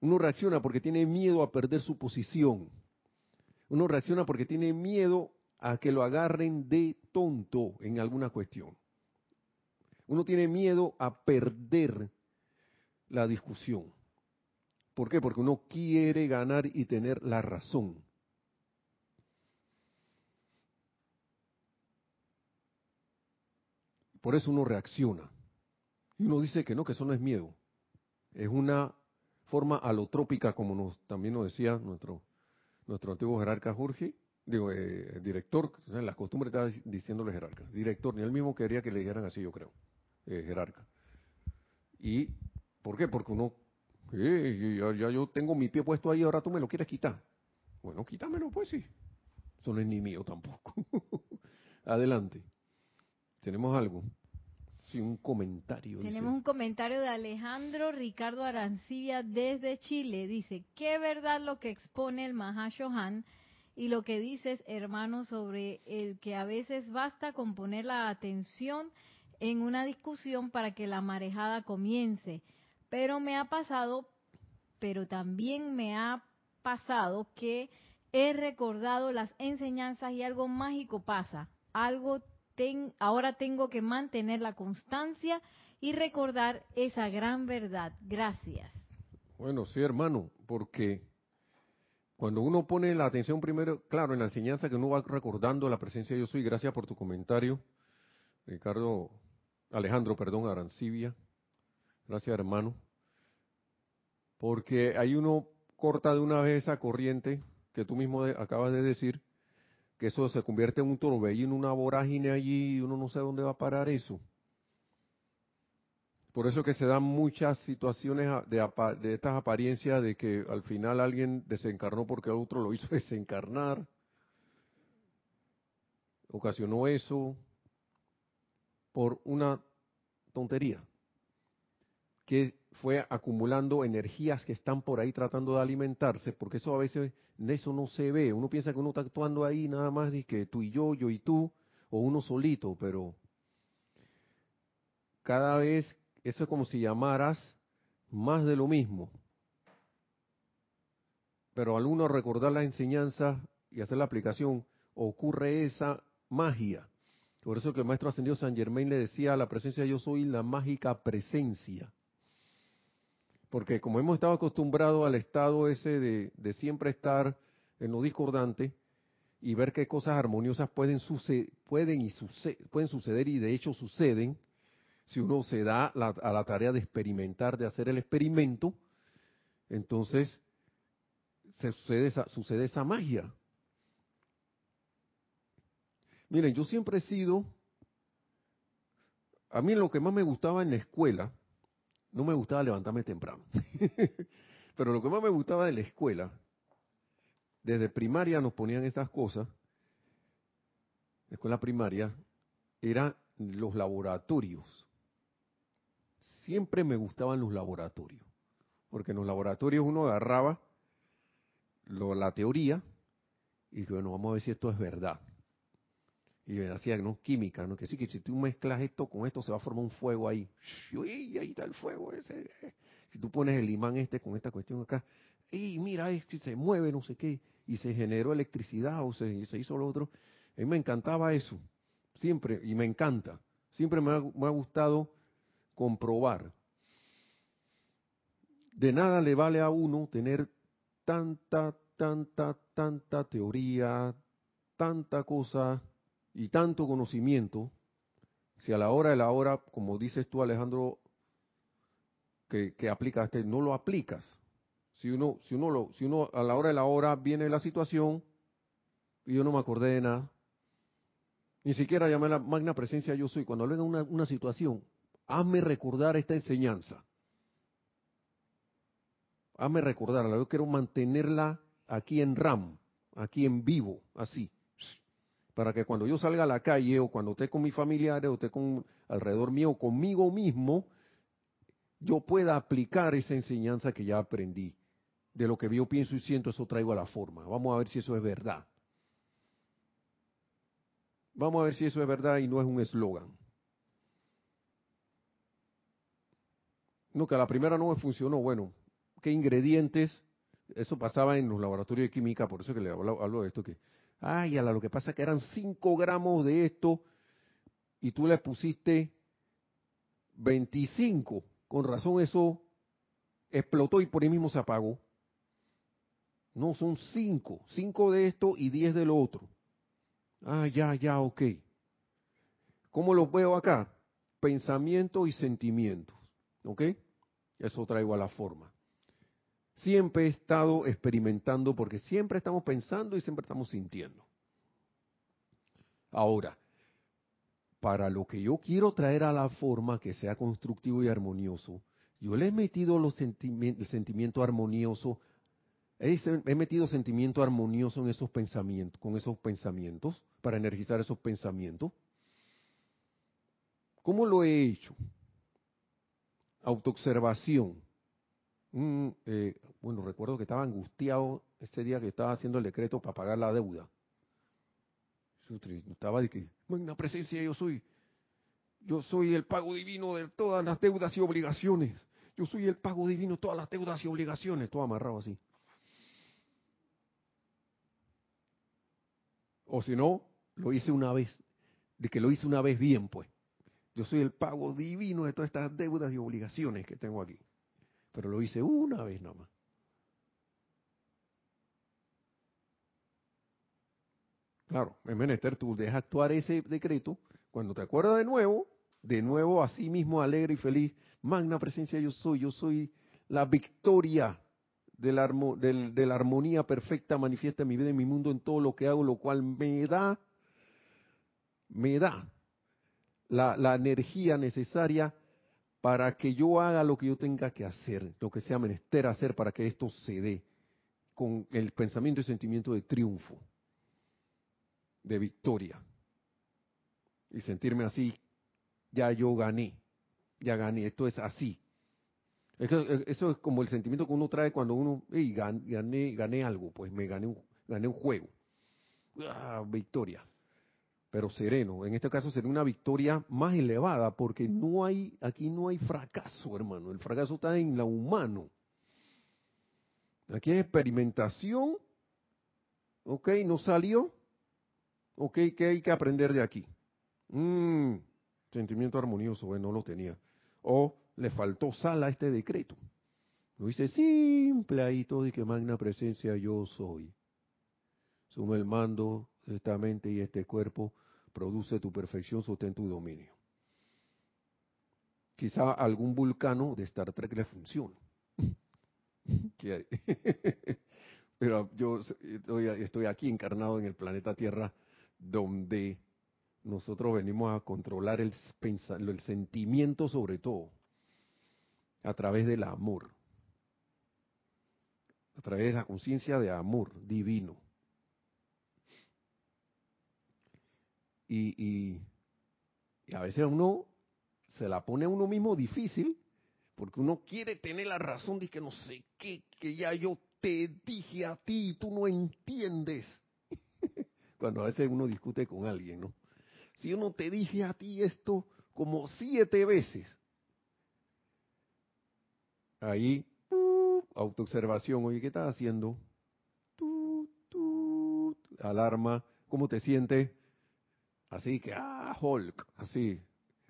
uno reacciona porque tiene miedo a perder su posición. Uno reacciona porque tiene miedo a que lo agarren de tonto en alguna cuestión. Uno tiene miedo a perder la discusión. ¿Por qué? Porque uno quiere ganar y tener la razón. Por eso uno reacciona. Y uno dice que no, que eso no es miedo. Es una forma alotrópica, como nos, también nos decía nuestro, nuestro antiguo jerarca Jorge, digo, eh, director, en las costumbres estaba diciéndole jerarca, director, ni él mismo quería que le dijeran así, yo creo, eh, jerarca. ¿Y por qué? Porque uno, eh, ya, yo tengo mi pie puesto ahí, ahora tú me lo quieres quitar. Bueno, quítamelo pues sí. Eso no es ni mío tampoco. Adelante. ¿Tenemos algo? Sí, un comentario. Tenemos un comentario de Alejandro Ricardo Arancibia desde Chile. Dice, ¿qué verdad lo que expone el Mahashohan y lo que dices, hermano, sobre el que a veces basta con poner la atención en una discusión para que la marejada comience? Pero me ha pasado, pero también me ha pasado que he recordado las enseñanzas y algo mágico pasa, algo ahora tengo que mantener la constancia y recordar esa gran verdad. Gracias. Bueno, sí, hermano, porque cuando uno pone la atención primero, claro, en la enseñanza que uno va recordando la presencia de yo soy, gracias por tu comentario, Ricardo, Alejandro, perdón, Arancibia, gracias hermano, porque ahí uno corta de una vez esa corriente que tú mismo acabas de decir, que eso se convierte en un torbellino, una vorágine allí, y uno no sabe dónde va a parar eso. Por eso que se dan muchas situaciones de, de estas apariencias de que al final alguien desencarnó porque otro lo hizo desencarnar. Ocasionó eso por una tontería que fue acumulando energías que están por ahí tratando de alimentarse, porque eso a veces eso no se ve. Uno piensa que uno está actuando ahí nada más y que tú y yo, yo y tú, o uno solito, pero cada vez eso es como si llamaras más de lo mismo. Pero al uno recordar la enseñanza y hacer la aplicación, ocurre esa magia. Por eso que el maestro ascendido San Germain le decía a la presencia yo soy la mágica presencia porque como hemos estado acostumbrados al estado ese de, siempre estar en lo discordante y ver qué cosas armoniosas pueden, pueden, y pueden suceder y de hecho suceden, si uno se da a la tarea de experimentar, de hacer el experimento, entonces se sucede, esa, sucede esa magia. Miren, yo siempre he sido, a mí lo que más me gustaba en la escuela, no me gustaba levantarme temprano. Pero lo que más me gustaba de la escuela, desde primaria nos ponían estas cosas, escuela primaria, eran los laboratorios. Siempre me gustaban los laboratorios, porque en los laboratorios uno agarraba la teoría y bueno, vamos a ver si esto es verdad y hacía ¿no? química, ¿no? que sí, que si tú mezclas esto con esto se va a formar un fuego ahí. Y ahí está el fuego ese. Si tú pones el imán este con esta cuestión acá, y mira, si se mueve, no sé qué, y se generó electricidad o se, hizo lo otro. A mí me encantaba eso, siempre, y me encanta. Siempre me ha gustado comprobar. De nada le vale a uno tener tanta, tanta, tanta teoría, tanta cosa y tanto conocimiento, si a la hora de la hora, como dices tú Alejandro, que, que aplicaste, no lo aplicas. Si uno, si uno lo, si uno a la hora de la hora viene la situación y yo no me acordé de nada, ni siquiera llamé a la magna presencia yo soy. Cuando venga una, una situación, hazme recordar esta enseñanza. Hazme recordarla. Yo quiero mantenerla aquí en RAM, aquí en vivo, así para que cuando yo salga a la calle o cuando esté con mis familiares o esté con alrededor mío, conmigo mismo, yo pueda aplicar esa enseñanza que ya aprendí. De lo que yo pienso y siento, eso traigo a la forma. Vamos a ver si eso es verdad. Vamos a ver si eso es verdad y no es un eslogan. No, que a la primera no me funcionó. Bueno, ¿qué ingredientes? Eso pasaba en los laboratorios de química, por eso que le hablo, hablo de esto, que, ay, a lo que pasa es que eran 5 gramos de esto y tú le pusiste 25. Con razón eso explotó y por ahí mismo se apagó. No, son 5. 5 de esto y 10 de lo otro. Ah, ya, ya, ok. ¿Cómo los veo acá? Pensamientos y sentimientos. ¿Ok? Eso traigo a la forma. Siempre he estado experimentando porque siempre estamos pensando y siempre estamos sintiendo. Ahora, para lo que yo quiero traer a la forma que sea constructivo y armonioso, yo le he metido los el sentimiento armonioso, he, metido sentimiento armonioso en esos pensamientos, con esos pensamientos, para energizar esos pensamientos. ¿Cómo lo he hecho? Autoobservación. Mm, bueno, recuerdo que estaba angustiado ese día que estaba haciendo el decreto para pagar la deuda. Estaba de que, la presencia yo soy, yo soy el pago divino de todas las deudas y obligaciones. Yo soy el pago divino de todas las deudas y obligaciones. Todo amarrado así. O si no, lo hice una vez. De que lo hice una vez bien, pues. Yo soy el pago divino de todas estas deudas y obligaciones que tengo aquí. Pero lo hice una vez nada más. Claro, es menester tú dejas actuar ese decreto. Cuando te acuerdas de nuevo, de nuevo así mismo alegre y feliz, magna presencia yo soy, yo soy la victoria de la, de la armonía perfecta manifiesta en mi vida, en mi mundo, en todo lo que hago, lo cual me da, me da la energía necesaria para que yo haga lo que yo tenga que hacer, lo que sea menester hacer para que esto se dé, con el pensamiento y sentimiento de triunfo, de victoria. Y sentirme así, ya yo gané, ya gané, esto es así. eso es como el sentimiento que uno trae cuando uno, hey, gané, gané, algo, pues me gané un, gané un juego. Ah, victoria pero sereno. En este caso sería una victoria más elevada, porque no hay, aquí no hay fracaso, hermano. El fracaso está en lo humano. Aquí hay experimentación. Ok, no salió. Ok, ¿qué hay que aprender de aquí? Mm, sentimiento armonioso, bueno, no lo tenía. O le faltó sal a este decreto. Lo dice simple ahí todo y que magna presencia yo soy. Sumo el mando esta mente y este cuerpo, produce tu perfección, sostén tu dominio. Quizá algún vulcano de Star Trek le funcione. Pero yo estoy aquí encarnado en el planeta Tierra, donde nosotros venimos a controlar el, el sentimiento sobre todo, a través del amor, a través de esa conciencia de amor divino. Y, a veces uno se la pone a uno mismo difícil porque uno quiere tener la razón de que no sé qué, que ya yo te dije a ti y tú no entiendes. Cuando a veces uno discute con alguien, ¿no? Si uno te dije a ti esto como siete veces, ahí, uh, autoobservación, oye, ¿qué estás haciendo? alarma, ¿cómo te sientes? Así que, ah, Hulk, así,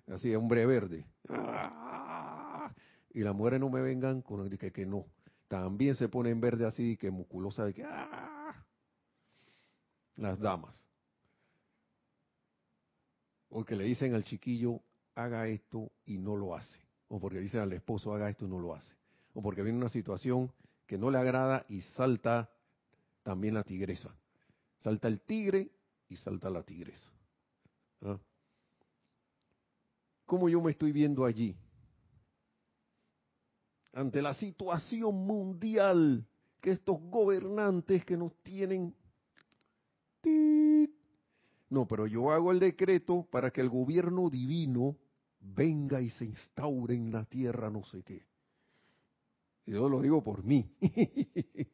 así, hombre verde. Ah, y las mujeres no me vengan con el que, que no. También se pone en verde así, que musculosa, de que, ah, las damas. O que le dicen al chiquillo, haga esto y no lo hace. O porque dicen al esposo, haga esto y no lo hace. O porque viene una situación que no le agrada y salta también la tigresa. Salta el tigre y salta la tigresa. ¿Ah? ¿Cómo yo me estoy viendo allí? Ante la situación mundial que estos gobernantes que nos tienen... No, pero yo hago el decreto para que el gobierno divino venga y se instaure en la tierra no sé qué. Yo lo digo por mí.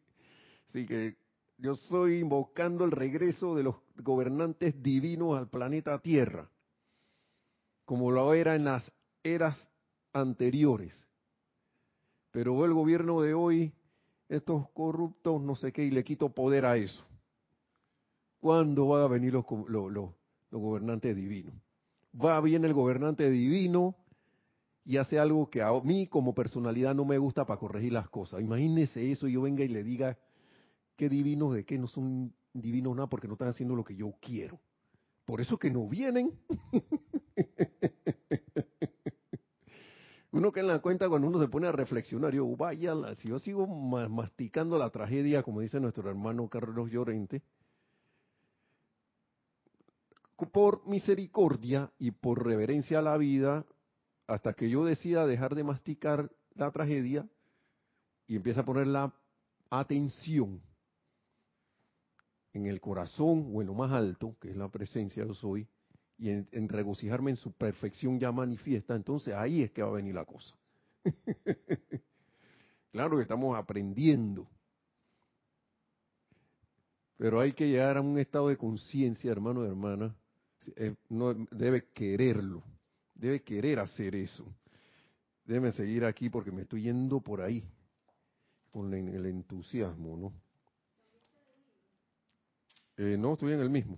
Así que yo estoy invocando el regreso de los gobernantes divinos al planeta Tierra, como lo era en las eras anteriores. Pero el gobierno de hoy, estos corruptos, no sé qué, y le quito poder a eso. ¿Cuándo van a venir los, los, gobernantes divinos? Va bien el gobernante divino y hace algo que a mí como personalidad no me gusta para corregir las cosas. Imagínese eso, yo venga y le diga qué divinos de qué no son divinos nada porque no están haciendo lo que yo quiero. Por eso que no vienen. uno que en la cuenta cuando uno se pone a reflexionar, yo, vaya, si yo sigo masticando la tragedia, como dice nuestro hermano Carlos Llorente, por misericordia y por reverencia a la vida, hasta que yo decida dejar de masticar la tragedia y empieza a poner la atención en el corazón o en lo más alto, que es la presencia yo soy, y en, regocijarme en su perfección ya manifiesta, entonces ahí es que va a venir la cosa. claro que estamos aprendiendo, pero hay que llegar a un estado de conciencia, hermano y hermana, eh, no, debe quererlo, debe querer hacer eso. Debe seguir aquí porque me estoy yendo por ahí, con el entusiasmo, ¿no? Eh, no, estoy en el mismo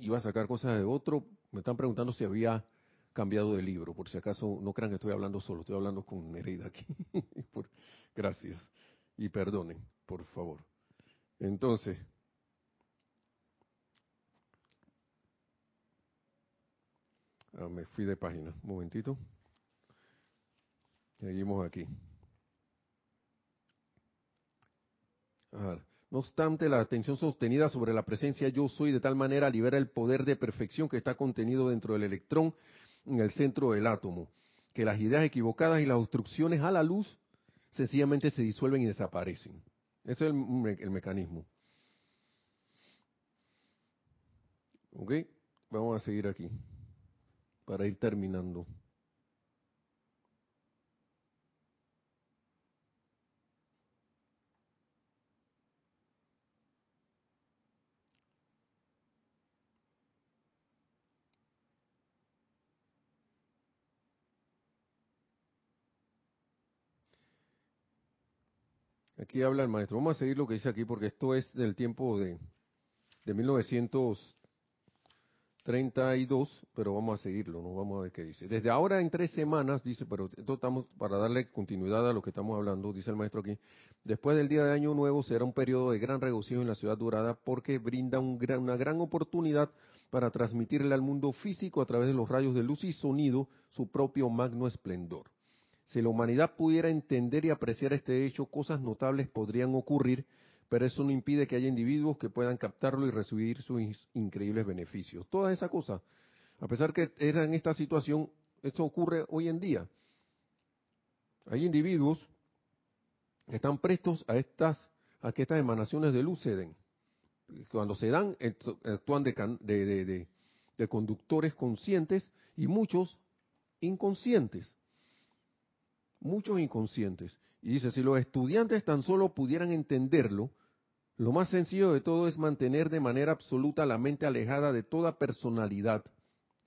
iba a sacar cosas de otro. Me están preguntando si había cambiado de libro, por si acaso no crean que estoy hablando solo, estoy hablando con Nereida aquí. gracias y perdonen, por favor. Entonces, ah, me fui de página, un momentito. Seguimos aquí. A ver. No obstante, la atención sostenida sobre la presencia yo soy de tal manera libera el poder de perfección que está contenido dentro del electrón en el centro del átomo, que las ideas equivocadas y las obstrucciones a la luz sencillamente se disuelven y desaparecen. Ese es el, el mecanismo. ¿Ok? Vamos a seguir aquí para ir terminando. Aquí habla el maestro. Vamos a seguir lo que dice aquí porque esto es del tiempo de, de 1932, pero vamos a seguirlo, ¿no? Vamos a ver qué dice. Desde ahora en tres semanas, dice, pero esto estamos para darle continuidad a lo que estamos hablando, dice el maestro aquí. Después del día de Año Nuevo será un periodo de gran regocijo en la ciudad dorada porque brinda un gran, una gran oportunidad para transmitirle al mundo físico a través de los rayos de luz y sonido su propio magno esplendor. Si la humanidad pudiera entender y apreciar este hecho, cosas notables podrían ocurrir, pero eso no impide que haya individuos que puedan captarlo y recibir sus increíbles beneficios. Todas esas cosas, a pesar que era en esta situación, esto ocurre hoy en día. Hay individuos que están prestos a estas, a que estas emanaciones de luz se den. Cuando se dan, actúan de conductores conscientes y muchos inconscientes muchos inconscientes. Y dice, si los estudiantes tan solo pudieran entenderlo, lo más sencillo de todo es mantener de manera absoluta la mente alejada de toda personalidad.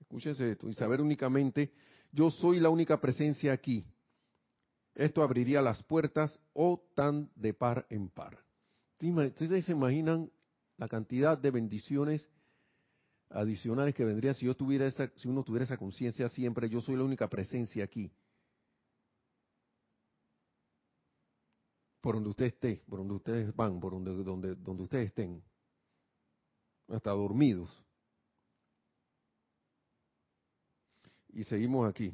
Escúchense esto, y saber únicamente, yo soy la única presencia aquí. Esto abriría las puertas o tan de par en par. ¿Ustedes se imaginan la cantidad de bendiciones adicionales que vendrían si yo tuviera si uno tuviera esa conciencia siempre, yo soy la única presencia aquí? Por donde usted esté, por donde ustedes van, por donde, donde, donde ustedes estén, hasta dormidos. Y seguimos aquí.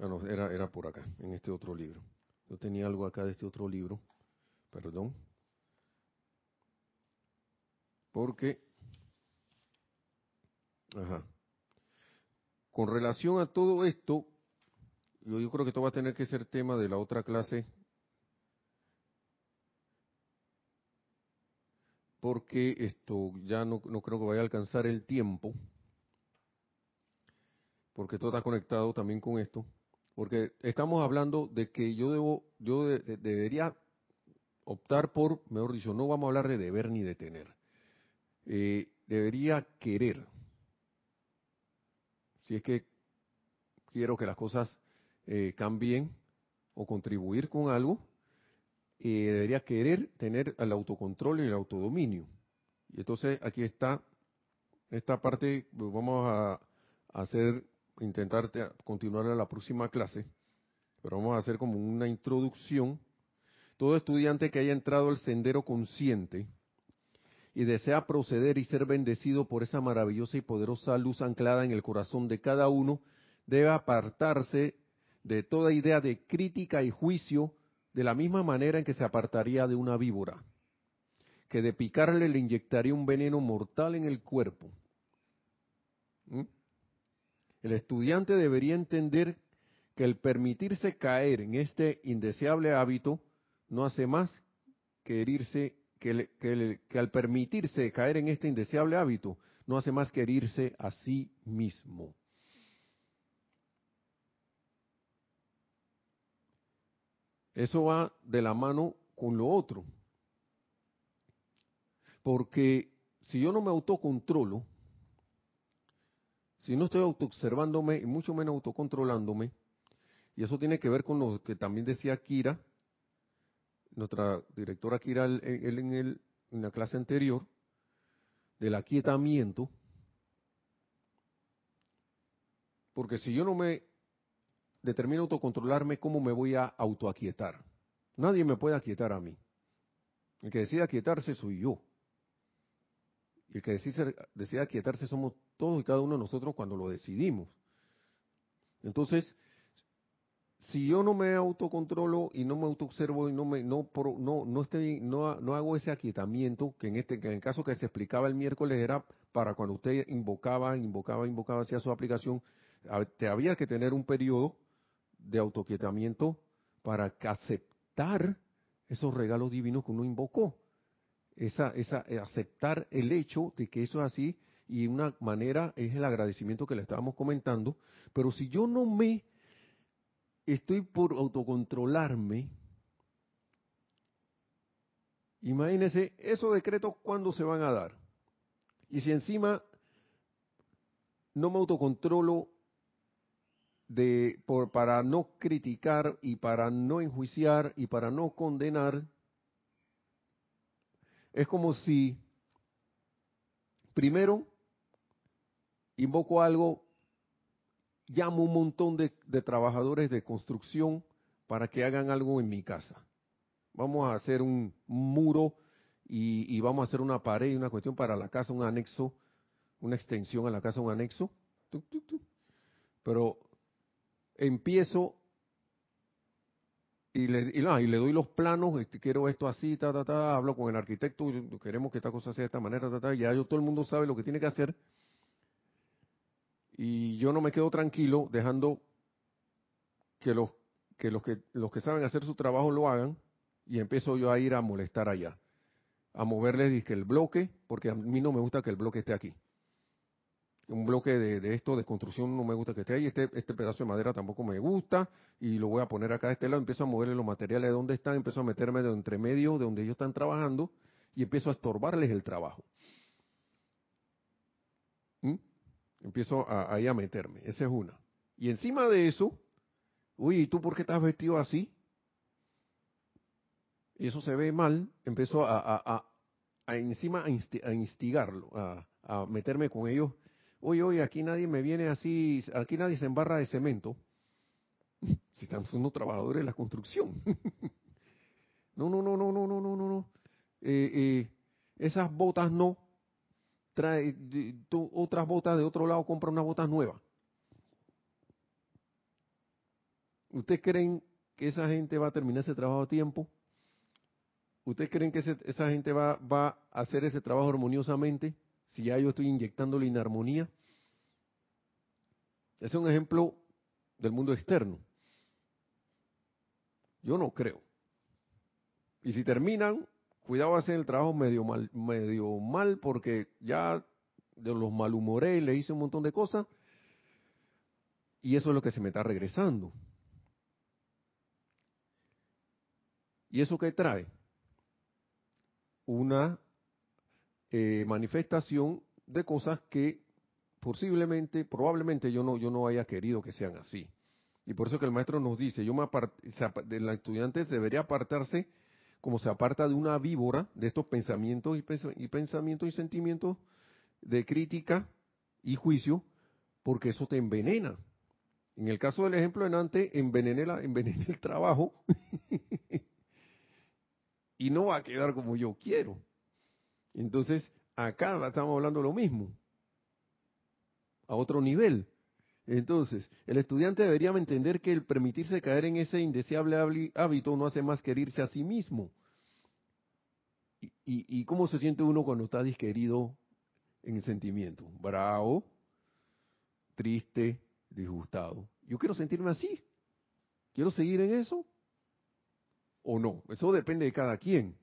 Ah, no, era, era por acá, en este otro libro. Yo tenía algo acá de este otro libro, perdón. Porque, ajá, con relación a todo esto, yo, yo creo que esto va a tener que ser tema de la otra clase, porque esto ya no, no creo que vaya a alcanzar el tiempo, porque esto está conectado también con esto, porque estamos hablando de que yo debo, yo debería optar por, mejor dicho, no vamos a hablar de deber ni de tener. Eh, debería querer. Si es que quiero que las cosas eh, cambien o contribuir con algo, eh, debería querer tener el autocontrol y el autodominio. Y entonces aquí está esta parte, vamos a hacer, intentar continuar en la próxima clase, pero vamos a hacer como una introducción. Todo estudiante que haya entrado al sendero consciente y desea proceder y ser bendecido por esa maravillosa y poderosa luz anclada en el corazón de cada uno, debe apartarse de toda idea de crítica y juicio de la misma manera en que se apartaría de una víbora, que de picarle le inyectaría un veneno mortal en el cuerpo. ¿Mm? El estudiante debería entender que el permitirse caer en este indeseable hábito no hace más que herirse, que, que al permitirse caer en este indeseable hábito no hace más que herirse a sí mismo. Eso va de la mano con lo otro. Porque si yo no me autocontrolo, si no estoy autoobservándome y mucho menos autocontrolándome, y eso tiene que ver con lo que también decía Kira, nuestra directora Kira, él, en, el, en la clase anterior, del aquietamiento, porque si yo no me determino autocontrolarme, ¿cómo me voy a autoaquietar? Nadie me puede aquietar a mí. El que decide aquietarse soy yo. Y el que decide, decide aquietarse somos todos y cada uno de nosotros cuando lo decidimos. Entonces, si yo no me autocontrolo y no me autoobservo y no me no no no estoy no, no hago ese aquietamiento que en este que en el caso que se explicaba el miércoles era para cuando usted invocaba invocaba invocaba hacia su aplicación te había que tener un periodo de autoquietamiento para aceptar esos regalos divinos que uno invocó. Esa, esa, eh, aceptar el hecho de que eso es así y una manera es el agradecimiento que le estábamos comentando, pero si yo no me estoy por autocontrolarme, imagínense esos decretos cuándo se van a dar. Y si encima no me autocontrolo de, por, para no criticar y para no enjuiciar y para no condenar, es como si primero invoco algo, llamo un montón de, trabajadores de construcción para que hagan algo en mi casa. Vamos a hacer un muro y, vamos a hacer una pared y una cuestión para la casa, un anexo, una extensión a la casa, un anexo. Pero empiezo y le, y, y le doy los planos, este, quiero esto así, ta, ta, ta, hablo con el arquitecto, queremos que esta cosa sea de esta manera, ta, ta, ya yo, todo el mundo sabe lo que tiene que hacer. Y yo no me quedo tranquilo dejando que los que los que los que saben hacer su trabajo lo hagan y empiezo yo a ir a molestar allá, a moverles el bloque, porque a mí no me gusta que el bloque esté aquí. Un bloque de, esto de construcción no me gusta que esté ahí, este, este pedazo de madera tampoco me gusta, y lo voy a poner acá a este lado, empiezo a moverle los materiales de donde están, empiezo a meterme de entre medio de donde ellos están trabajando, y empiezo a estorbarles el trabajo. ¿Mm? Empiezo a, ahí a meterme, esa es una. Y encima de eso, uy, ¿y tú por qué estás vestido así? Y eso se ve mal, empiezo a, a, a encima a instigarlo, a meterme con ellos oye, oye, aquí nadie me viene así, aquí nadie se embarra de cemento. Si estamos unos trabajadores de la construcción. No, no, no, no, no, no, no, no, no. Eh, eh, esas botas no. Trae otras botas de otro lado, compra unas botas nuevas. ¿Ustedes creen que esa gente va a terminar ese trabajo a tiempo? ¿Ustedes creen que esa gente va, va a hacer ese trabajo armoniosamente? si ya yo estoy inyectándole inarmonía? Ese es un ejemplo del mundo externo. Yo no creo. Y si terminan, cuidado hacer el trabajo medio mal, medio mal porque ya de los malhumoré y le hice un montón de cosas y eso es lo que se me está regresando. ¿Y eso qué trae? una eh, manifestación de cosas que posiblemente, probablemente yo no, yo no haya querido que sean así. Y por eso que el maestro nos dice, yo me de la estudiante debería apartarse como se aparta de una víbora de estos pensamientos y, pensamientos y sentimientos de crítica y juicio, porque eso te envenena. En el caso del ejemplo de Nante, envenené, la, el trabajo y no va a quedar como yo quiero. Entonces, acá estamos hablando lo mismo, a otro nivel. Entonces, el estudiante debería entender que el permitirse caer en ese indeseable hábito no hace más que herirse a sí mismo. ¿Y, cómo se siente uno cuando está disquerido en el sentimiento? Bravo, triste, disgustado. Yo quiero sentirme así. ¿Quiero seguir en eso? ¿O no? Eso depende de cada quien.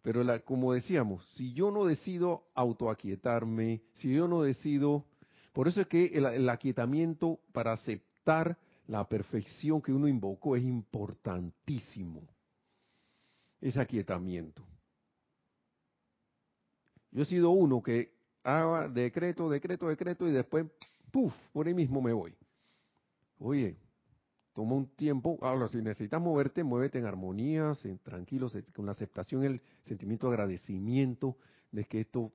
Pero la, como decíamos, si yo no decido autoaquietarme, si yo no decido, por eso es que el, aquietamiento para aceptar la perfección que uno invocó es importantísimo. Ese aquietamiento. Yo he sido uno que haga decreto, decreto, decreto y después, ¡puf!, por ahí mismo me voy. Oye, toma un tiempo, ahora si necesitas moverte, muévete en armonía, tranquilo, con la aceptación, el sentimiento de agradecimiento de que esto,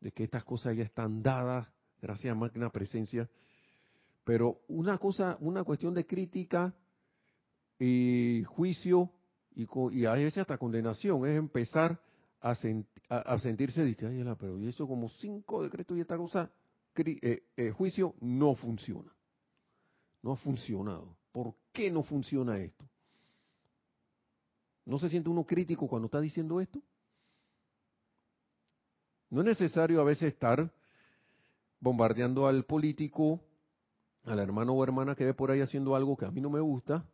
de que estas cosas ya están dadas, gracias a magna presencia. Pero una cosa, una cuestión de crítica y juicio y, y a veces hasta condenación es empezar a, sentirse de ay, pero y eso como cinco decretos y esta cosa, eh, eh, juicio no funciona. No ha funcionado. ¿Por qué no funciona esto? ¿No se siente uno crítico cuando está diciendo esto? No es necesario a veces estar bombardeando al político, al hermano o hermana que ve por ahí haciendo algo que a mí no me gusta,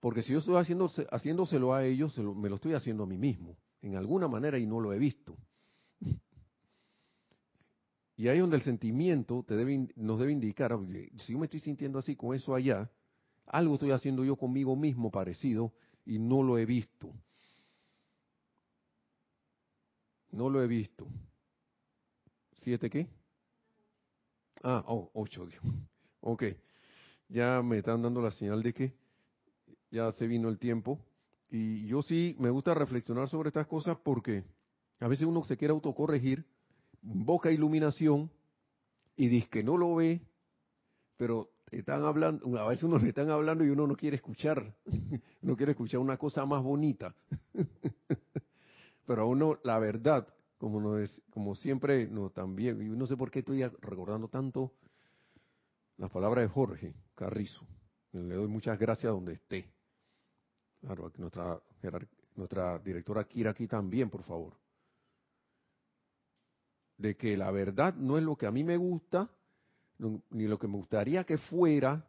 porque si yo estoy haciendo, haciéndoselo a ellos, me lo estoy haciendo a mí mismo, en alguna manera y no lo he visto. Y ahí donde el sentimiento te debe, nos debe indicar, si yo me estoy sintiendo así con eso allá, algo estoy haciendo yo conmigo mismo parecido y no lo he visto. No lo he visto. ¿Siete qué? Ah, oh, ocho. Ok. Ya me están dando la señal de que ya se vino el tiempo. Y yo sí me gusta reflexionar sobre estas cosas porque a veces uno se quiere autocorregir, boca iluminación y dice que no lo ve, pero están hablando, a veces uno le están hablando y uno no quiere escuchar, no quiere escuchar una cosa más bonita. Pero a uno, la verdad, como, no es, como siempre, no también, no sé por qué estoy recordando tanto las palabras de Jorge Carrizo. Le doy muchas gracias donde esté. Claro, nuestra, nuestra directora Kira aquí también, por favor. De que la verdad no es lo que a mí me gusta, ni lo que me gustaría que fuera,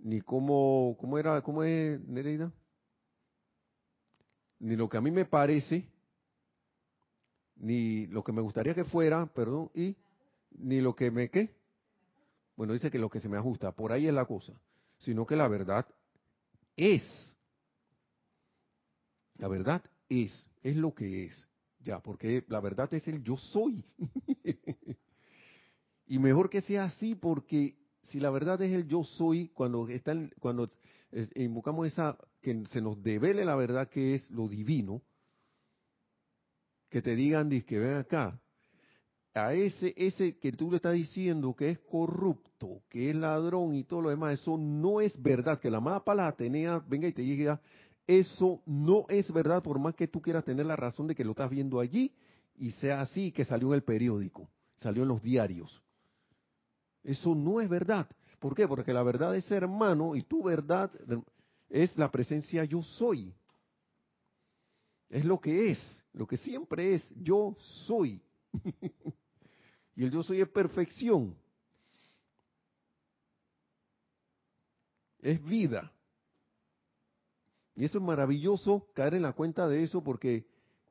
ni cómo, cómo era, cómo es Nereida, ni lo que a mí me parece, ni lo que me gustaría que fuera, perdón, y ni lo que me qué. Bueno, dice que lo que se me ajusta, por ahí es la cosa, sino que la verdad es. La verdad es, es lo que es. Ya, porque la verdad es el yo soy. Y mejor que sea así porque si la verdad es el yo soy, cuando están, cuando invocamos esa, que se nos devele la verdad que es lo divino, que te digan, que ven acá, a ese, ese que tú le estás diciendo que es corrupto, que es ladrón y todo lo demás, eso no es verdad, que la amada la Atenea venga y te diga, eso no es verdad, por más que tú quieras tener la razón de que lo estás viendo allí y sea así, que salió en el periódico, salió en los diarios. Eso no es verdad. ¿Por qué? Porque la verdad es hermano y tu verdad es la presencia yo soy. Es lo que es, lo que siempre es, yo soy. y el yo soy es perfección. Es vida. Y eso es maravilloso caer en la cuenta de eso porque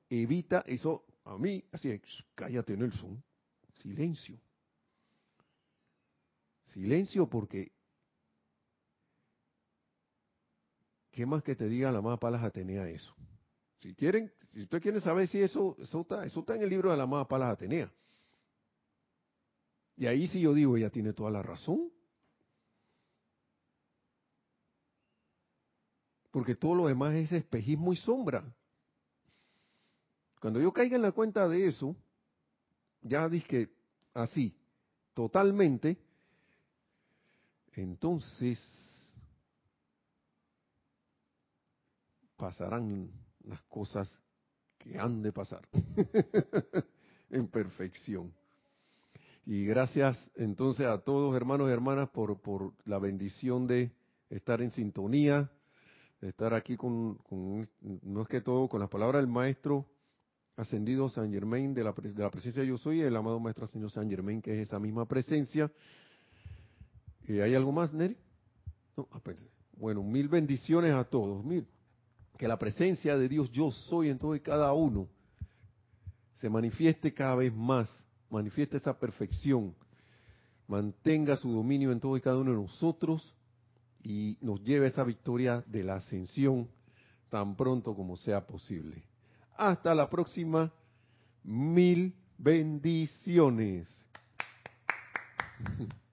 evita eso a mí, así es, cállate Nelson, silencio. Silencio porque ¿qué más que te diga la más palas Atenea eso? Si quieren, si ustedes quieren saber si eso, eso está, eso está en el libro de la amada Palas Atenea. Y ahí sí yo digo, ella tiene toda la razón. Porque todo lo demás es espejismo y sombra. Cuando yo caiga en la cuenta de eso, ya dije así, totalmente, entonces pasarán las cosas que han de pasar en perfección. Y gracias entonces a todos hermanos y hermanas por, por la bendición de estar en sintonía, de estar aquí con, no es que todo, con las palabras del maestro ascendido San Germain de la, de la presencia de yo soy, el amado maestro ascendido San Germain, que es esa misma presencia. ¿Y hay algo más, Neri? No, bueno, mil bendiciones a todos. Mil, que la presencia de Dios yo soy en todo y cada uno se manifieste cada vez más manifiesta esa perfección, mantenga su dominio en todo y cada uno de nosotros y nos lleve a esa victoria de la ascensión tan pronto como sea posible. Hasta la próxima. Mil bendiciones.